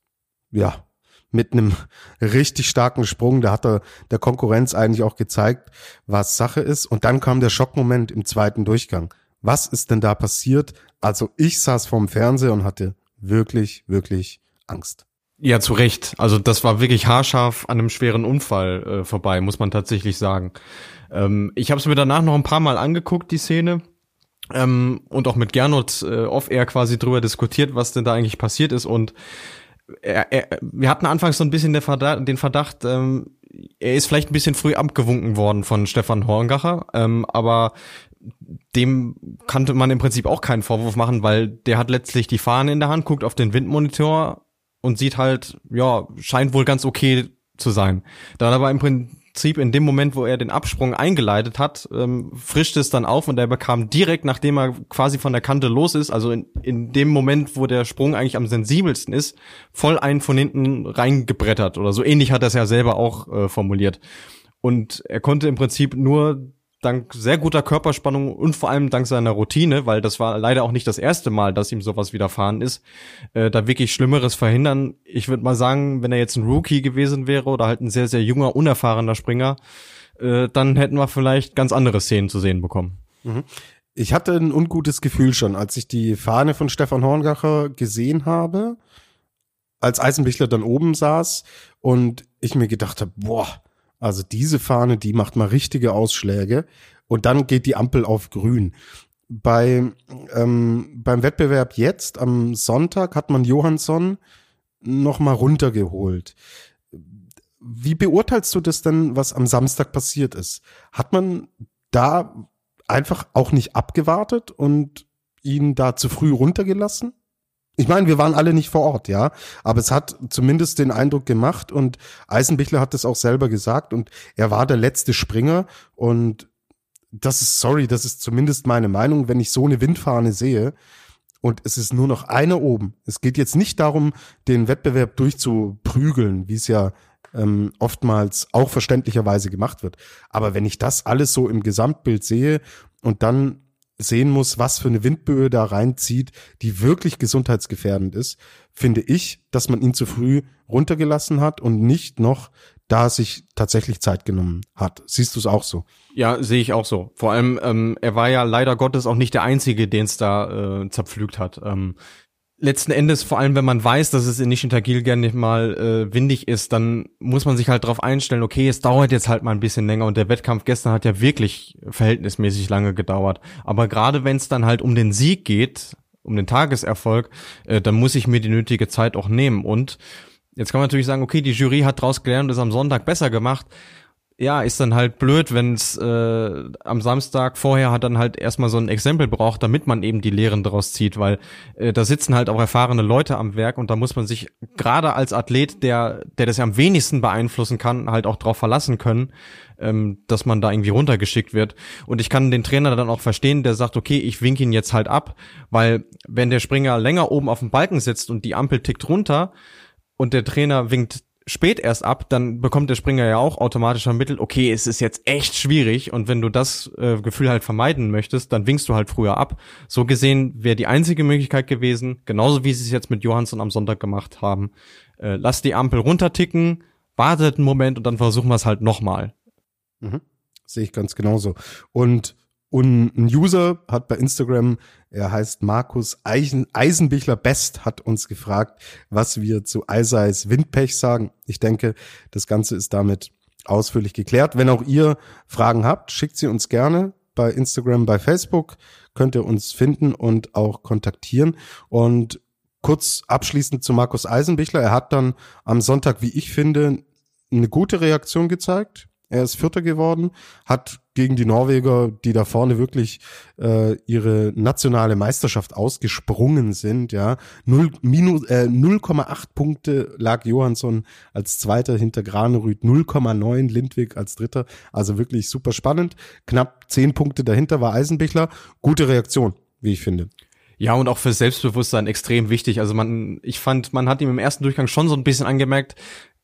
ja, mit einem richtig starken Sprung. Da hat er der Konkurrenz eigentlich auch gezeigt, was Sache ist. Und dann kam der Schockmoment im zweiten Durchgang. Was ist denn da passiert? Also ich saß vorm Fernseher und hatte wirklich, wirklich Angst. Ja, zu Recht. Also das war wirklich haarscharf an einem schweren Unfall äh, vorbei, muss man tatsächlich sagen. Ähm, ich habe es mir danach noch ein paar Mal angeguckt, die Szene. Ähm, und auch mit Gernot äh, off-air quasi drüber diskutiert, was denn da eigentlich passiert ist. Und er, er, wir hatten anfangs so ein bisschen Verdacht, den Verdacht, ähm, er ist vielleicht ein bisschen früh abgewunken worden von Stefan Horngacher, ähm, aber dem kannte man im Prinzip auch keinen Vorwurf machen, weil der hat letztlich die Fahne in der Hand, guckt auf den Windmonitor und sieht halt, ja, scheint wohl ganz okay zu sein. Da aber im Prinzip in dem Moment, wo er den Absprung eingeleitet hat, ähm, frischt es dann auf und er bekam direkt, nachdem er quasi von der Kante los ist, also in, in dem Moment, wo der Sprung eigentlich am sensibelsten ist, voll einen von hinten reingebrettert oder so ähnlich hat er es ja selber auch äh, formuliert. Und er konnte im Prinzip nur dank sehr guter Körperspannung und vor allem dank seiner Routine, weil das war leider auch nicht das erste Mal, dass ihm sowas widerfahren ist, äh, da wirklich Schlimmeres verhindern. Ich würde mal sagen, wenn er jetzt ein Rookie gewesen wäre oder halt ein sehr, sehr junger, unerfahrener Springer, äh, dann hätten wir vielleicht ganz andere Szenen zu sehen bekommen. Mhm. Ich hatte ein ungutes Gefühl schon, als ich die Fahne von Stefan Horngacher gesehen habe, als Eisenbichler dann oben saß und ich mir gedacht habe, boah, also diese Fahne, die macht mal richtige Ausschläge und dann geht die Ampel auf grün. Bei, ähm, beim Wettbewerb jetzt am Sonntag hat man Johansson noch mal runtergeholt. Wie beurteilst du das denn, was am Samstag passiert ist? Hat man da einfach auch nicht abgewartet und ihn da zu früh runtergelassen? Ich meine, wir waren alle nicht vor Ort, ja, aber es hat zumindest den Eindruck gemacht und Eisenbichler hat es auch selber gesagt und er war der letzte Springer und das ist, sorry, das ist zumindest meine Meinung, wenn ich so eine Windfahne sehe und es ist nur noch einer oben. Es geht jetzt nicht darum, den Wettbewerb durchzuprügeln, wie es ja ähm, oftmals auch verständlicherweise gemacht wird. Aber wenn ich das alles so im Gesamtbild sehe und dann sehen muss, was für eine Windböe da reinzieht, die wirklich gesundheitsgefährdend ist, finde ich, dass man ihn zu früh runtergelassen hat und nicht noch da sich tatsächlich Zeit genommen hat. Siehst du es auch so? Ja, sehe ich auch so. Vor allem, ähm, er war ja leider Gottes auch nicht der Einzige, den es da äh, zerpflügt hat. Ähm, letzten Endes, vor allem wenn man weiß, dass es in Nischintagil gerne mal äh, windig ist, dann muss man sich halt darauf einstellen, okay, es dauert jetzt halt mal ein bisschen länger und der Wettkampf gestern hat ja wirklich verhältnismäßig lange gedauert. Aber gerade wenn es dann halt um den Sieg geht, um den Tageserfolg, äh, dann muss ich mir die nötige Zeit auch nehmen. Und jetzt kann man natürlich sagen, okay, die Jury hat draus gelernt und ist am Sonntag besser gemacht ja, ist dann halt blöd, wenn es äh, am Samstag vorher hat dann halt erstmal so ein Exempel braucht, damit man eben die Lehren daraus zieht, weil äh, da sitzen halt auch erfahrene Leute am Werk und da muss man sich gerade als Athlet, der der das ja am wenigsten beeinflussen kann, halt auch drauf verlassen können, ähm, dass man da irgendwie runtergeschickt wird. Und ich kann den Trainer dann auch verstehen, der sagt, okay, ich wink ihn jetzt halt ab, weil wenn der Springer länger oben auf dem Balken sitzt und die Ampel tickt runter und der Trainer winkt spät erst ab, dann bekommt der Springer ja auch automatisch vermittelt, okay, es ist jetzt echt schwierig und wenn du das äh, Gefühl halt vermeiden möchtest, dann winkst du halt früher ab. So gesehen wäre die einzige Möglichkeit gewesen, genauso wie sie es jetzt mit Johansson am Sonntag gemacht haben, äh, lass die Ampel runterticken, wartet einen Moment und dann versuchen wir es halt nochmal. Mhm. Sehe ich ganz genauso. Und und ein User hat bei Instagram, er heißt Markus Eisen, Eisenbichler Best, hat uns gefragt, was wir zu Eiseis Windpech sagen. Ich denke, das Ganze ist damit ausführlich geklärt. Wenn auch ihr Fragen habt, schickt sie uns gerne bei Instagram, bei Facebook, könnt ihr uns finden und auch kontaktieren. Und kurz abschließend zu Markus Eisenbichler. Er hat dann am Sonntag, wie ich finde, eine gute Reaktion gezeigt. Er ist Vierter geworden, hat gegen die Norweger, die da vorne wirklich äh, ihre nationale Meisterschaft ausgesprungen sind, ja, 0, minus, äh, 0,8 Punkte lag Johansson als Zweiter hinter Granerüth, 0,9 Lindwig als Dritter, also wirklich super spannend. Knapp 10 Punkte dahinter war Eisenbichler. Gute Reaktion, wie ich finde. Ja, und auch für Selbstbewusstsein extrem wichtig. Also man, ich fand, man hat ihm im ersten Durchgang schon so ein bisschen angemerkt,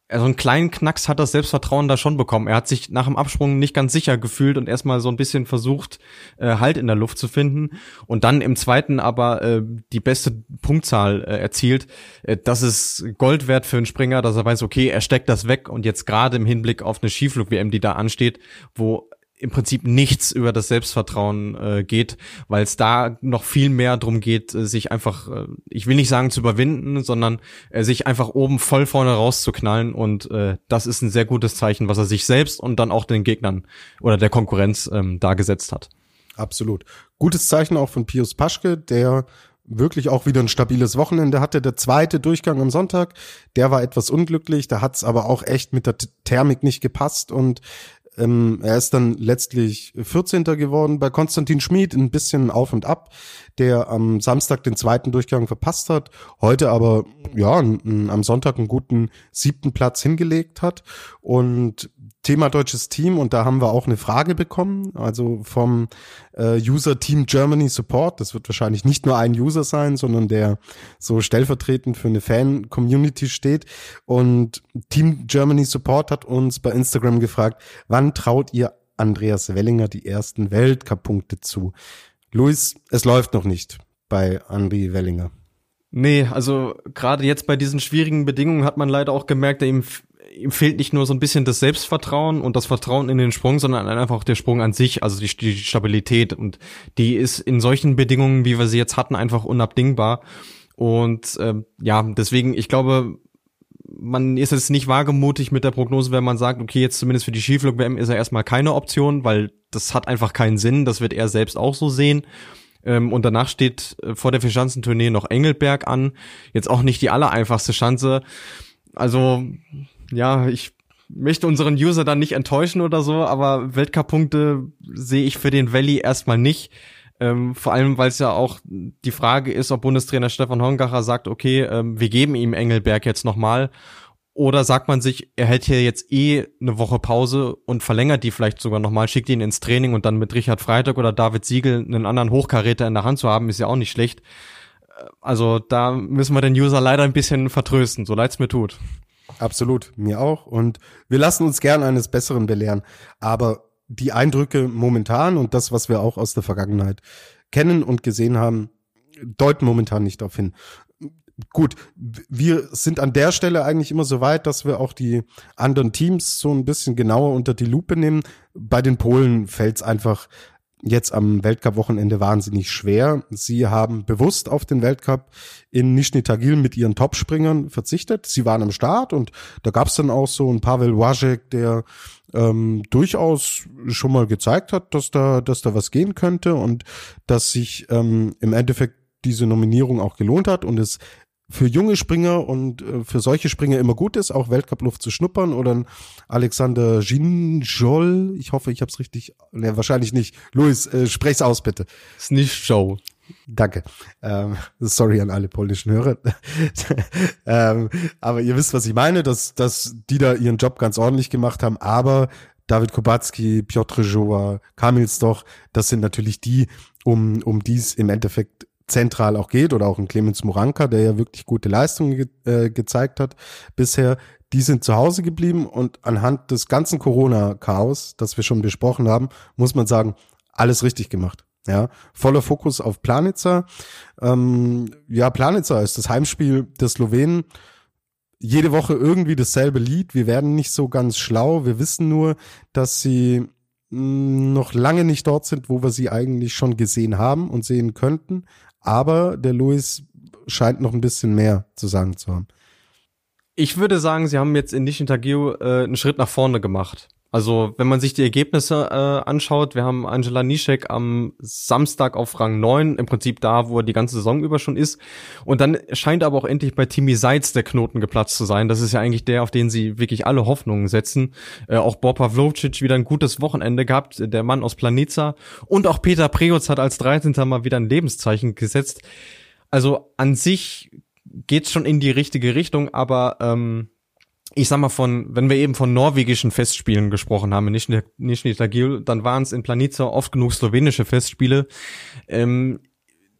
also einen kleinen Knacks hat das Selbstvertrauen da schon bekommen. Er hat sich nach dem Absprung nicht ganz sicher gefühlt und erstmal so ein bisschen versucht, äh, Halt in der Luft zu finden und dann im zweiten aber äh, die beste Punktzahl äh, erzielt. Äh, das ist Gold wert für einen Springer, dass er weiß, okay, er steckt das weg und jetzt gerade im Hinblick auf eine Skiflug-WM, die da ansteht, wo im Prinzip nichts über das Selbstvertrauen äh, geht, weil es da noch viel mehr drum geht, äh, sich einfach, äh, ich will nicht sagen zu überwinden, sondern äh, sich einfach oben voll vorne rauszuknallen und äh, das ist ein sehr gutes Zeichen, was er sich selbst und dann auch den Gegnern oder der Konkurrenz ähm, dargesetzt hat. Absolut. Gutes Zeichen auch von Pius Paschke, der wirklich auch wieder ein stabiles Wochenende hatte. Der zweite Durchgang am Sonntag, der war etwas unglücklich, da hat's aber auch echt mit der Thermik nicht gepasst und ähm, er ist dann letztlich 14. geworden bei Konstantin Schmid, ein bisschen auf und ab, der am Samstag den zweiten Durchgang verpasst hat, heute aber ja am Sonntag einen guten siebten Platz hingelegt hat. Und Thema deutsches Team und da haben wir auch eine Frage bekommen, also vom äh, User Team Germany Support. Das wird wahrscheinlich nicht nur ein User sein, sondern der so stellvertretend für eine Fan-Community steht. Und Team Germany Support hat uns bei Instagram gefragt, wann traut ihr Andreas Wellinger die ersten Weltcup-Punkte zu? Luis, es läuft noch nicht bei Andri Wellinger. Nee, also gerade jetzt bei diesen schwierigen Bedingungen hat man leider auch gemerkt, ihm ihm fehlt nicht nur so ein bisschen das Selbstvertrauen und das Vertrauen in den Sprung, sondern einfach der Sprung an sich, also die, die Stabilität. Und die ist in solchen Bedingungen, wie wir sie jetzt hatten, einfach unabdingbar. Und äh, ja, deswegen, ich glaube, man ist jetzt nicht wagemutig mit der Prognose, wenn man sagt, okay, jetzt zumindest für die Skiflug-WM ist er erstmal keine Option, weil das hat einfach keinen Sinn. Das wird er selbst auch so sehen. Ähm, und danach steht äh, vor der Vierschanzentournee noch Engelberg an. Jetzt auch nicht die allereinfachste Schanze. Also ja, ich möchte unseren User dann nicht enttäuschen oder so, aber Weltcup-Punkte sehe ich für den Valley erstmal nicht. Ähm, vor allem, weil es ja auch die Frage ist, ob Bundestrainer Stefan Hongacher sagt, okay, ähm, wir geben ihm Engelberg jetzt nochmal. Oder sagt man sich, er hält hier jetzt eh eine Woche Pause und verlängert die vielleicht sogar nochmal, schickt ihn ins Training und dann mit Richard Freitag oder David Siegel einen anderen Hochkaräter in der Hand zu haben, ist ja auch nicht schlecht. Äh, also da müssen wir den User leider ein bisschen vertrösten, so leid's mir tut. Absolut, mir auch. Und wir lassen uns gern eines Besseren belehren. Aber die Eindrücke momentan und das, was wir auch aus der Vergangenheit kennen und gesehen haben, deuten momentan nicht darauf hin. Gut, wir sind an der Stelle eigentlich immer so weit, dass wir auch die anderen Teams so ein bisschen genauer unter die Lupe nehmen. Bei den Polen fällt es einfach jetzt am Weltcup-Wochenende wahnsinnig schwer. Sie haben bewusst auf den Weltcup in Nizhny Tagil mit ihren Topspringern verzichtet. Sie waren am Start und da gab es dann auch so einen Pavel Wajek, der ähm, durchaus schon mal gezeigt hat, dass da, dass da was gehen könnte und dass sich ähm, im Endeffekt diese Nominierung auch gelohnt hat und es für junge Springer und äh, für solche Springer immer gut ist, auch Weltcup-Luft zu schnuppern oder ein Alexander Ginjol, ich hoffe, ich habe es richtig, ne, wahrscheinlich nicht. Luis, äh, sprech's aus bitte. Joe. Danke. Ähm, sorry an alle polnischen Hörer. ähm, aber ihr wisst, was ich meine, dass, dass die da ihren Job ganz ordentlich gemacht haben, aber David Kubacki, Piotr Joa, Kamil Stoch, das sind natürlich die, um, um die es im Endeffekt zentral auch geht oder auch ein Clemens Muranka, der ja wirklich gute Leistungen ge äh, gezeigt hat bisher, die sind zu Hause geblieben und anhand des ganzen Corona-Chaos, das wir schon besprochen haben, muss man sagen, alles richtig gemacht. Ja, voller Fokus auf Planitzer. Ähm, ja, Planitzer ist das Heimspiel der Slowenen. Jede Woche irgendwie dasselbe Lied. Wir werden nicht so ganz schlau. Wir wissen nur, dass sie mm, noch lange nicht dort sind, wo wir sie eigentlich schon gesehen haben und sehen könnten aber der Luis scheint noch ein bisschen mehr zu sagen zu haben. Ich würde sagen, sie haben jetzt in Nishintagio äh, einen Schritt nach vorne gemacht. Also, wenn man sich die Ergebnisse äh, anschaut, wir haben Angela Nischek am Samstag auf Rang 9, im Prinzip da, wo er die ganze Saison über schon ist. Und dann scheint aber auch endlich bei Timi Seitz der Knoten geplatzt zu sein. Das ist ja eigentlich der, auf den sie wirklich alle Hoffnungen setzen. Äh, auch Bob Pavlovcic wieder ein gutes Wochenende gehabt, der Mann aus Planica. Und auch Peter Preutz hat als 13. mal wieder ein Lebenszeichen gesetzt. Also an sich geht's schon in die richtige Richtung, aber ähm, ich sag mal von, wenn wir eben von norwegischen Festspielen gesprochen haben, nicht Nizhny Tagil, dann waren es in Planica oft genug slowenische Festspiele. Ähm,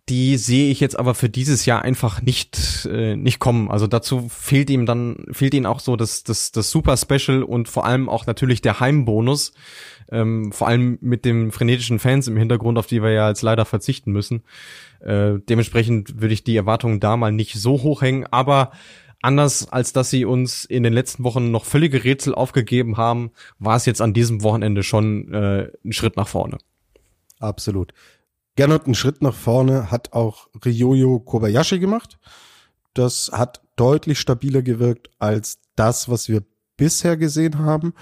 die sehe ich jetzt aber für dieses Jahr einfach nicht äh, nicht kommen. Also dazu fehlt ihm dann fehlt ihm auch so das das das Super Special und vor allem auch natürlich der Heimbonus. Ähm, vor allem mit den frenetischen Fans im Hintergrund, auf die wir ja jetzt leider verzichten müssen. Äh, dementsprechend würde ich die Erwartungen da mal nicht so hoch hängen, aber Anders als dass sie uns in den letzten Wochen noch völlige Rätsel aufgegeben haben, war es jetzt an diesem Wochenende schon äh, ein Schritt nach vorne. Absolut. Gernot, einen Schritt nach vorne hat auch Ryoyo Kobayashi gemacht. Das hat deutlich stabiler gewirkt als das, was wir bisher gesehen haben.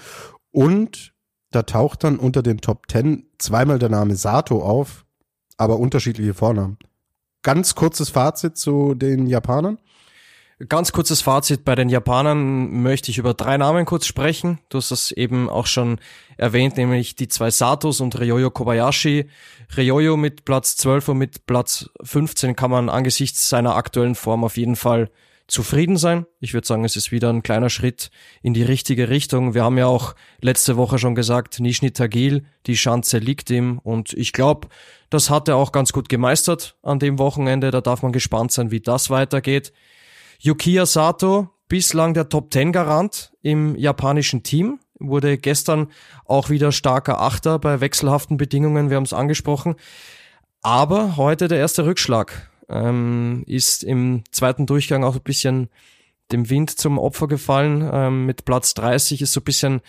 Und da taucht dann unter den Top Ten zweimal der Name Sato auf, aber unterschiedliche Vornamen. Ganz kurzes Fazit zu den Japanern. Ganz kurzes Fazit bei den Japanern möchte ich über drei Namen kurz sprechen. Du hast das eben auch schon erwähnt, nämlich die zwei Satos und Ryoyo Kobayashi. Ryoyo mit Platz 12 und mit Platz 15 kann man angesichts seiner aktuellen Form auf jeden Fall zufrieden sein. Ich würde sagen, es ist wieder ein kleiner Schritt in die richtige Richtung. Wir haben ja auch letzte Woche schon gesagt, Nishni Tagil, die Schanze liegt ihm und ich glaube, das hat er auch ganz gut gemeistert an dem Wochenende. Da darf man gespannt sein, wie das weitergeht. Yukiya Sato, bislang der Top Ten Garant im japanischen Team, wurde gestern auch wieder starker Achter bei wechselhaften Bedingungen, wir haben es angesprochen. Aber heute der erste Rückschlag ähm, ist im zweiten Durchgang auch ein bisschen dem Wind zum Opfer gefallen. Ähm, mit Platz 30 ist so ein bisschen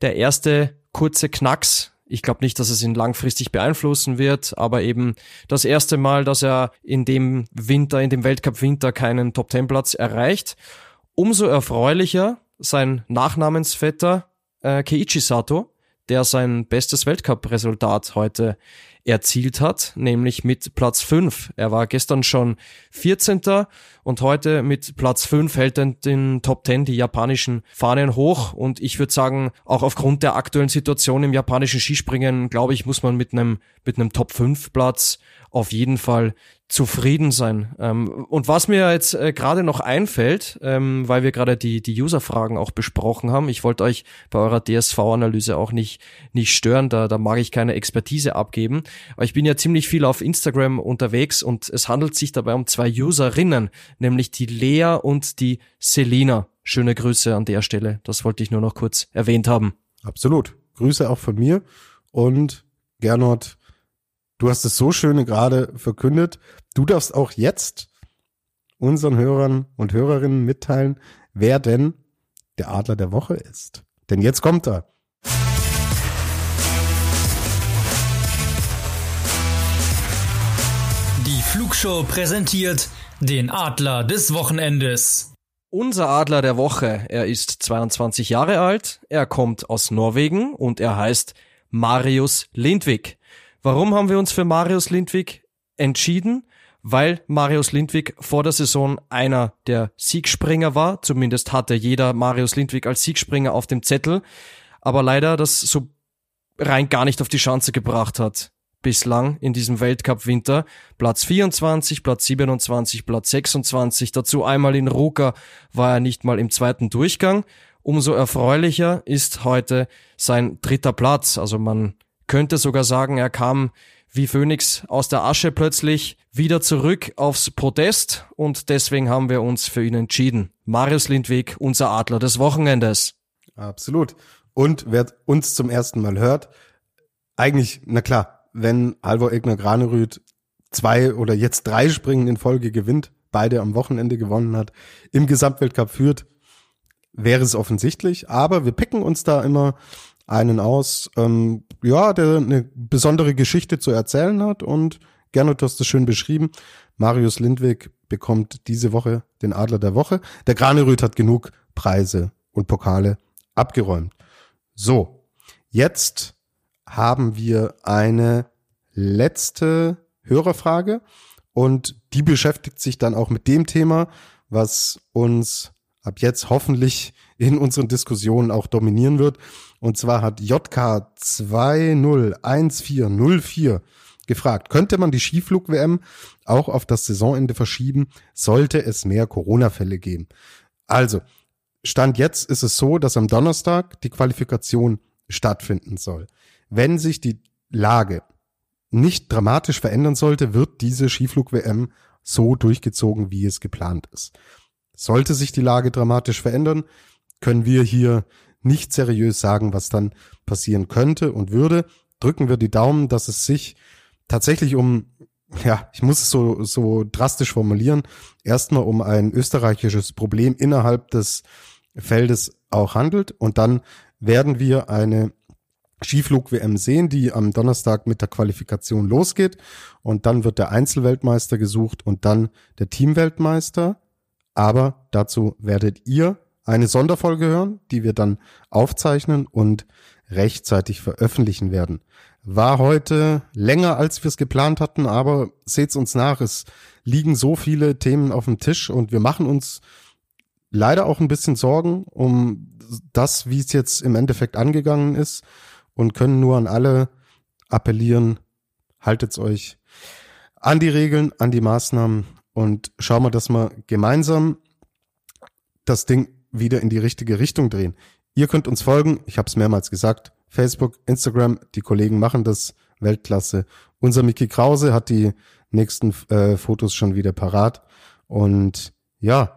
der erste kurze Knacks ich glaube nicht, dass es ihn langfristig beeinflussen wird, aber eben das erste Mal, dass er in dem Winter, in dem Weltcup-Winter keinen Top-10-Platz erreicht. Umso erfreulicher sein Nachnamensvetter äh, Keiichi Sato, der sein bestes Weltcup-Resultat heute erzielt hat, nämlich mit Platz 5. Er war gestern schon 14. und heute mit Platz 5 hält er den Top 10 die japanischen Fahnen hoch und ich würde sagen, auch aufgrund der aktuellen Situation im japanischen Skispringen, glaube ich, muss man mit einem mit einem Top 5 Platz auf jeden Fall zufrieden sein. Ähm, und was mir jetzt äh, gerade noch einfällt, ähm, weil wir gerade die, die User-Fragen auch besprochen haben, ich wollte euch bei eurer DSV-Analyse auch nicht, nicht stören, da, da mag ich keine Expertise abgeben, aber ich bin ja ziemlich viel auf Instagram unterwegs und es handelt sich dabei um zwei Userinnen, nämlich die Lea und die Selina. Schöne Grüße an der Stelle, das wollte ich nur noch kurz erwähnt haben. Absolut. Grüße auch von mir und Gernot, du hast es so schön gerade verkündet. Du darfst auch jetzt unseren Hörern und Hörerinnen mitteilen, wer denn der Adler der Woche ist. Denn jetzt kommt er. Die Flugshow präsentiert den Adler des Wochenendes. Unser Adler der Woche, er ist 22 Jahre alt, er kommt aus Norwegen und er heißt Marius Lindvik. Warum haben wir uns für Marius Lindvik entschieden? Weil Marius Lindvik vor der Saison einer der Siegspringer war. Zumindest hatte jeder Marius Lindvik als Siegspringer auf dem Zettel. Aber leider das so rein gar nicht auf die Chance gebracht hat. Bislang in diesem Weltcup-Winter. Platz 24, Platz 27, Platz 26. Dazu einmal in Ruka war er nicht mal im zweiten Durchgang. Umso erfreulicher ist heute sein dritter Platz. Also man könnte sogar sagen, er kam wie Phoenix aus der Asche plötzlich wieder zurück aufs Podest und deswegen haben wir uns für ihn entschieden. Marius Lindwig, unser Adler des Wochenendes. Absolut. Und wer uns zum ersten Mal hört, eigentlich, na klar, wenn Halvor Egner Granerüth zwei oder jetzt drei Springen in Folge gewinnt, beide am Wochenende gewonnen hat, im Gesamtweltcup führt, wäre es offensichtlich. Aber wir picken uns da immer einen aus, ähm, ja, der eine besondere Geschichte zu erzählen hat und Gernot, du hast es schön beschrieben. Marius Lindwig bekommt diese Woche den Adler der Woche. Der Granerüth hat genug Preise und Pokale abgeräumt. So, jetzt haben wir eine letzte Hörerfrage und die beschäftigt sich dann auch mit dem Thema, was uns ab jetzt hoffentlich in unseren Diskussionen auch dominieren wird. Und zwar hat JK 201404 gefragt, könnte man die Skiflug-WM auch auf das Saisonende verschieben, sollte es mehr Corona-Fälle geben? Also, Stand jetzt ist es so, dass am Donnerstag die Qualifikation stattfinden soll. Wenn sich die Lage nicht dramatisch verändern sollte, wird diese Skiflug-WM so durchgezogen, wie es geplant ist. Sollte sich die Lage dramatisch verändern, können wir hier nicht seriös sagen, was dann passieren könnte und würde. Drücken wir die Daumen, dass es sich tatsächlich um, ja, ich muss es so, so drastisch formulieren, erstmal um ein österreichisches Problem innerhalb des Feldes auch handelt und dann werden wir eine Skiflug-WM sehen, die am Donnerstag mit der Qualifikation losgeht und dann wird der Einzelweltmeister gesucht und dann der Teamweltmeister. Aber dazu werdet ihr eine Sonderfolge hören, die wir dann aufzeichnen und rechtzeitig veröffentlichen werden. War heute länger, als wir es geplant hatten, aber seht's uns nach, es liegen so viele Themen auf dem Tisch und wir machen uns leider auch ein bisschen Sorgen um das, wie es jetzt im Endeffekt angegangen ist und können nur an alle appellieren, haltet's euch an die Regeln, an die Maßnahmen und schauen wir, dass wir gemeinsam das Ding wieder in die richtige Richtung drehen. Ihr könnt uns folgen, ich habe es mehrmals gesagt, Facebook, Instagram, die Kollegen machen das Weltklasse. Unser Mickey Krause hat die nächsten äh, Fotos schon wieder parat. Und ja,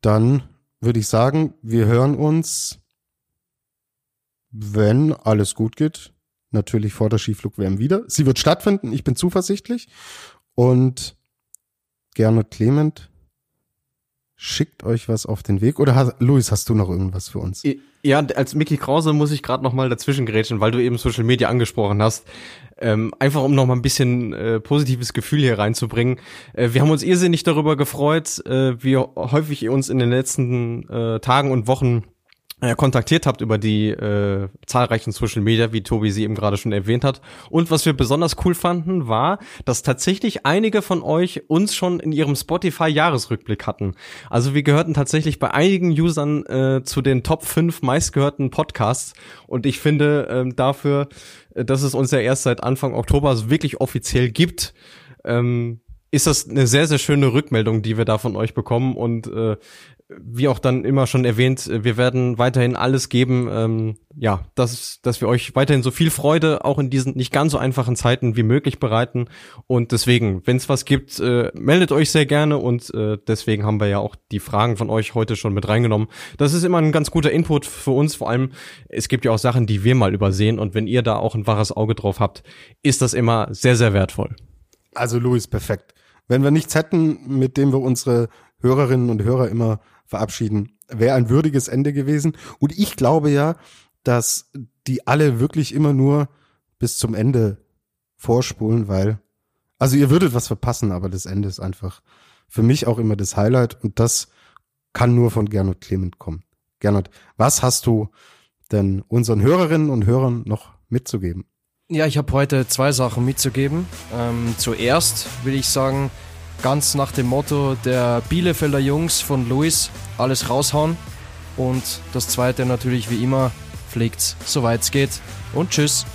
dann würde ich sagen, wir hören uns, wenn alles gut geht, natürlich vor der Skiflug-WM wieder. Sie wird stattfinden, ich bin zuversichtlich. Und gerne Clement, schickt euch was auf den Weg. Oder hast, Luis, hast du noch irgendwas für uns? Ja, als Mickey Krause muss ich gerade noch mal dazwischen grätschen, weil du eben Social Media angesprochen hast. Ähm, einfach um noch mal ein bisschen äh, positives Gefühl hier reinzubringen. Äh, wir haben uns irrsinnig darüber gefreut, äh, wie häufig ihr uns in den letzten äh, Tagen und Wochen äh, kontaktiert habt über die äh, zahlreichen Social Media, wie Tobi sie eben gerade schon erwähnt hat. Und was wir besonders cool fanden, war, dass tatsächlich einige von euch uns schon in ihrem Spotify-Jahresrückblick hatten. Also wir gehörten tatsächlich bei einigen Usern äh, zu den Top 5 meistgehörten Podcasts. Und ich finde ähm, dafür, äh, dass es uns ja erst seit Anfang Oktober wirklich offiziell gibt, ähm, ist das eine sehr, sehr schöne Rückmeldung, die wir da von euch bekommen und äh, wie auch dann immer schon erwähnt, wir werden weiterhin alles geben, ähm, ja, dass, dass wir euch weiterhin so viel Freude auch in diesen nicht ganz so einfachen Zeiten wie möglich bereiten. Und deswegen, wenn es was gibt, äh, meldet euch sehr gerne und äh, deswegen haben wir ja auch die Fragen von euch heute schon mit reingenommen. Das ist immer ein ganz guter Input für uns, vor allem es gibt ja auch Sachen, die wir mal übersehen und wenn ihr da auch ein wahres Auge drauf habt, ist das immer sehr, sehr wertvoll. Also Luis, perfekt. Wenn wir nichts hätten, mit dem wir unsere Hörerinnen und Hörer immer verabschieden. Wäre ein würdiges Ende gewesen. Und ich glaube ja, dass die alle wirklich immer nur bis zum Ende vorspulen, weil, also ihr würdet was verpassen, aber das Ende ist einfach für mich auch immer das Highlight und das kann nur von Gernot Clement kommen. Gernot, was hast du denn unseren Hörerinnen und Hörern noch mitzugeben? Ja, ich habe heute zwei Sachen mitzugeben. Ähm, zuerst will ich sagen, ganz nach dem Motto der Bielefelder Jungs von Luis, alles raushauen. Und das zweite natürlich wie immer, pflegt's, soweit es geht. Und tschüss.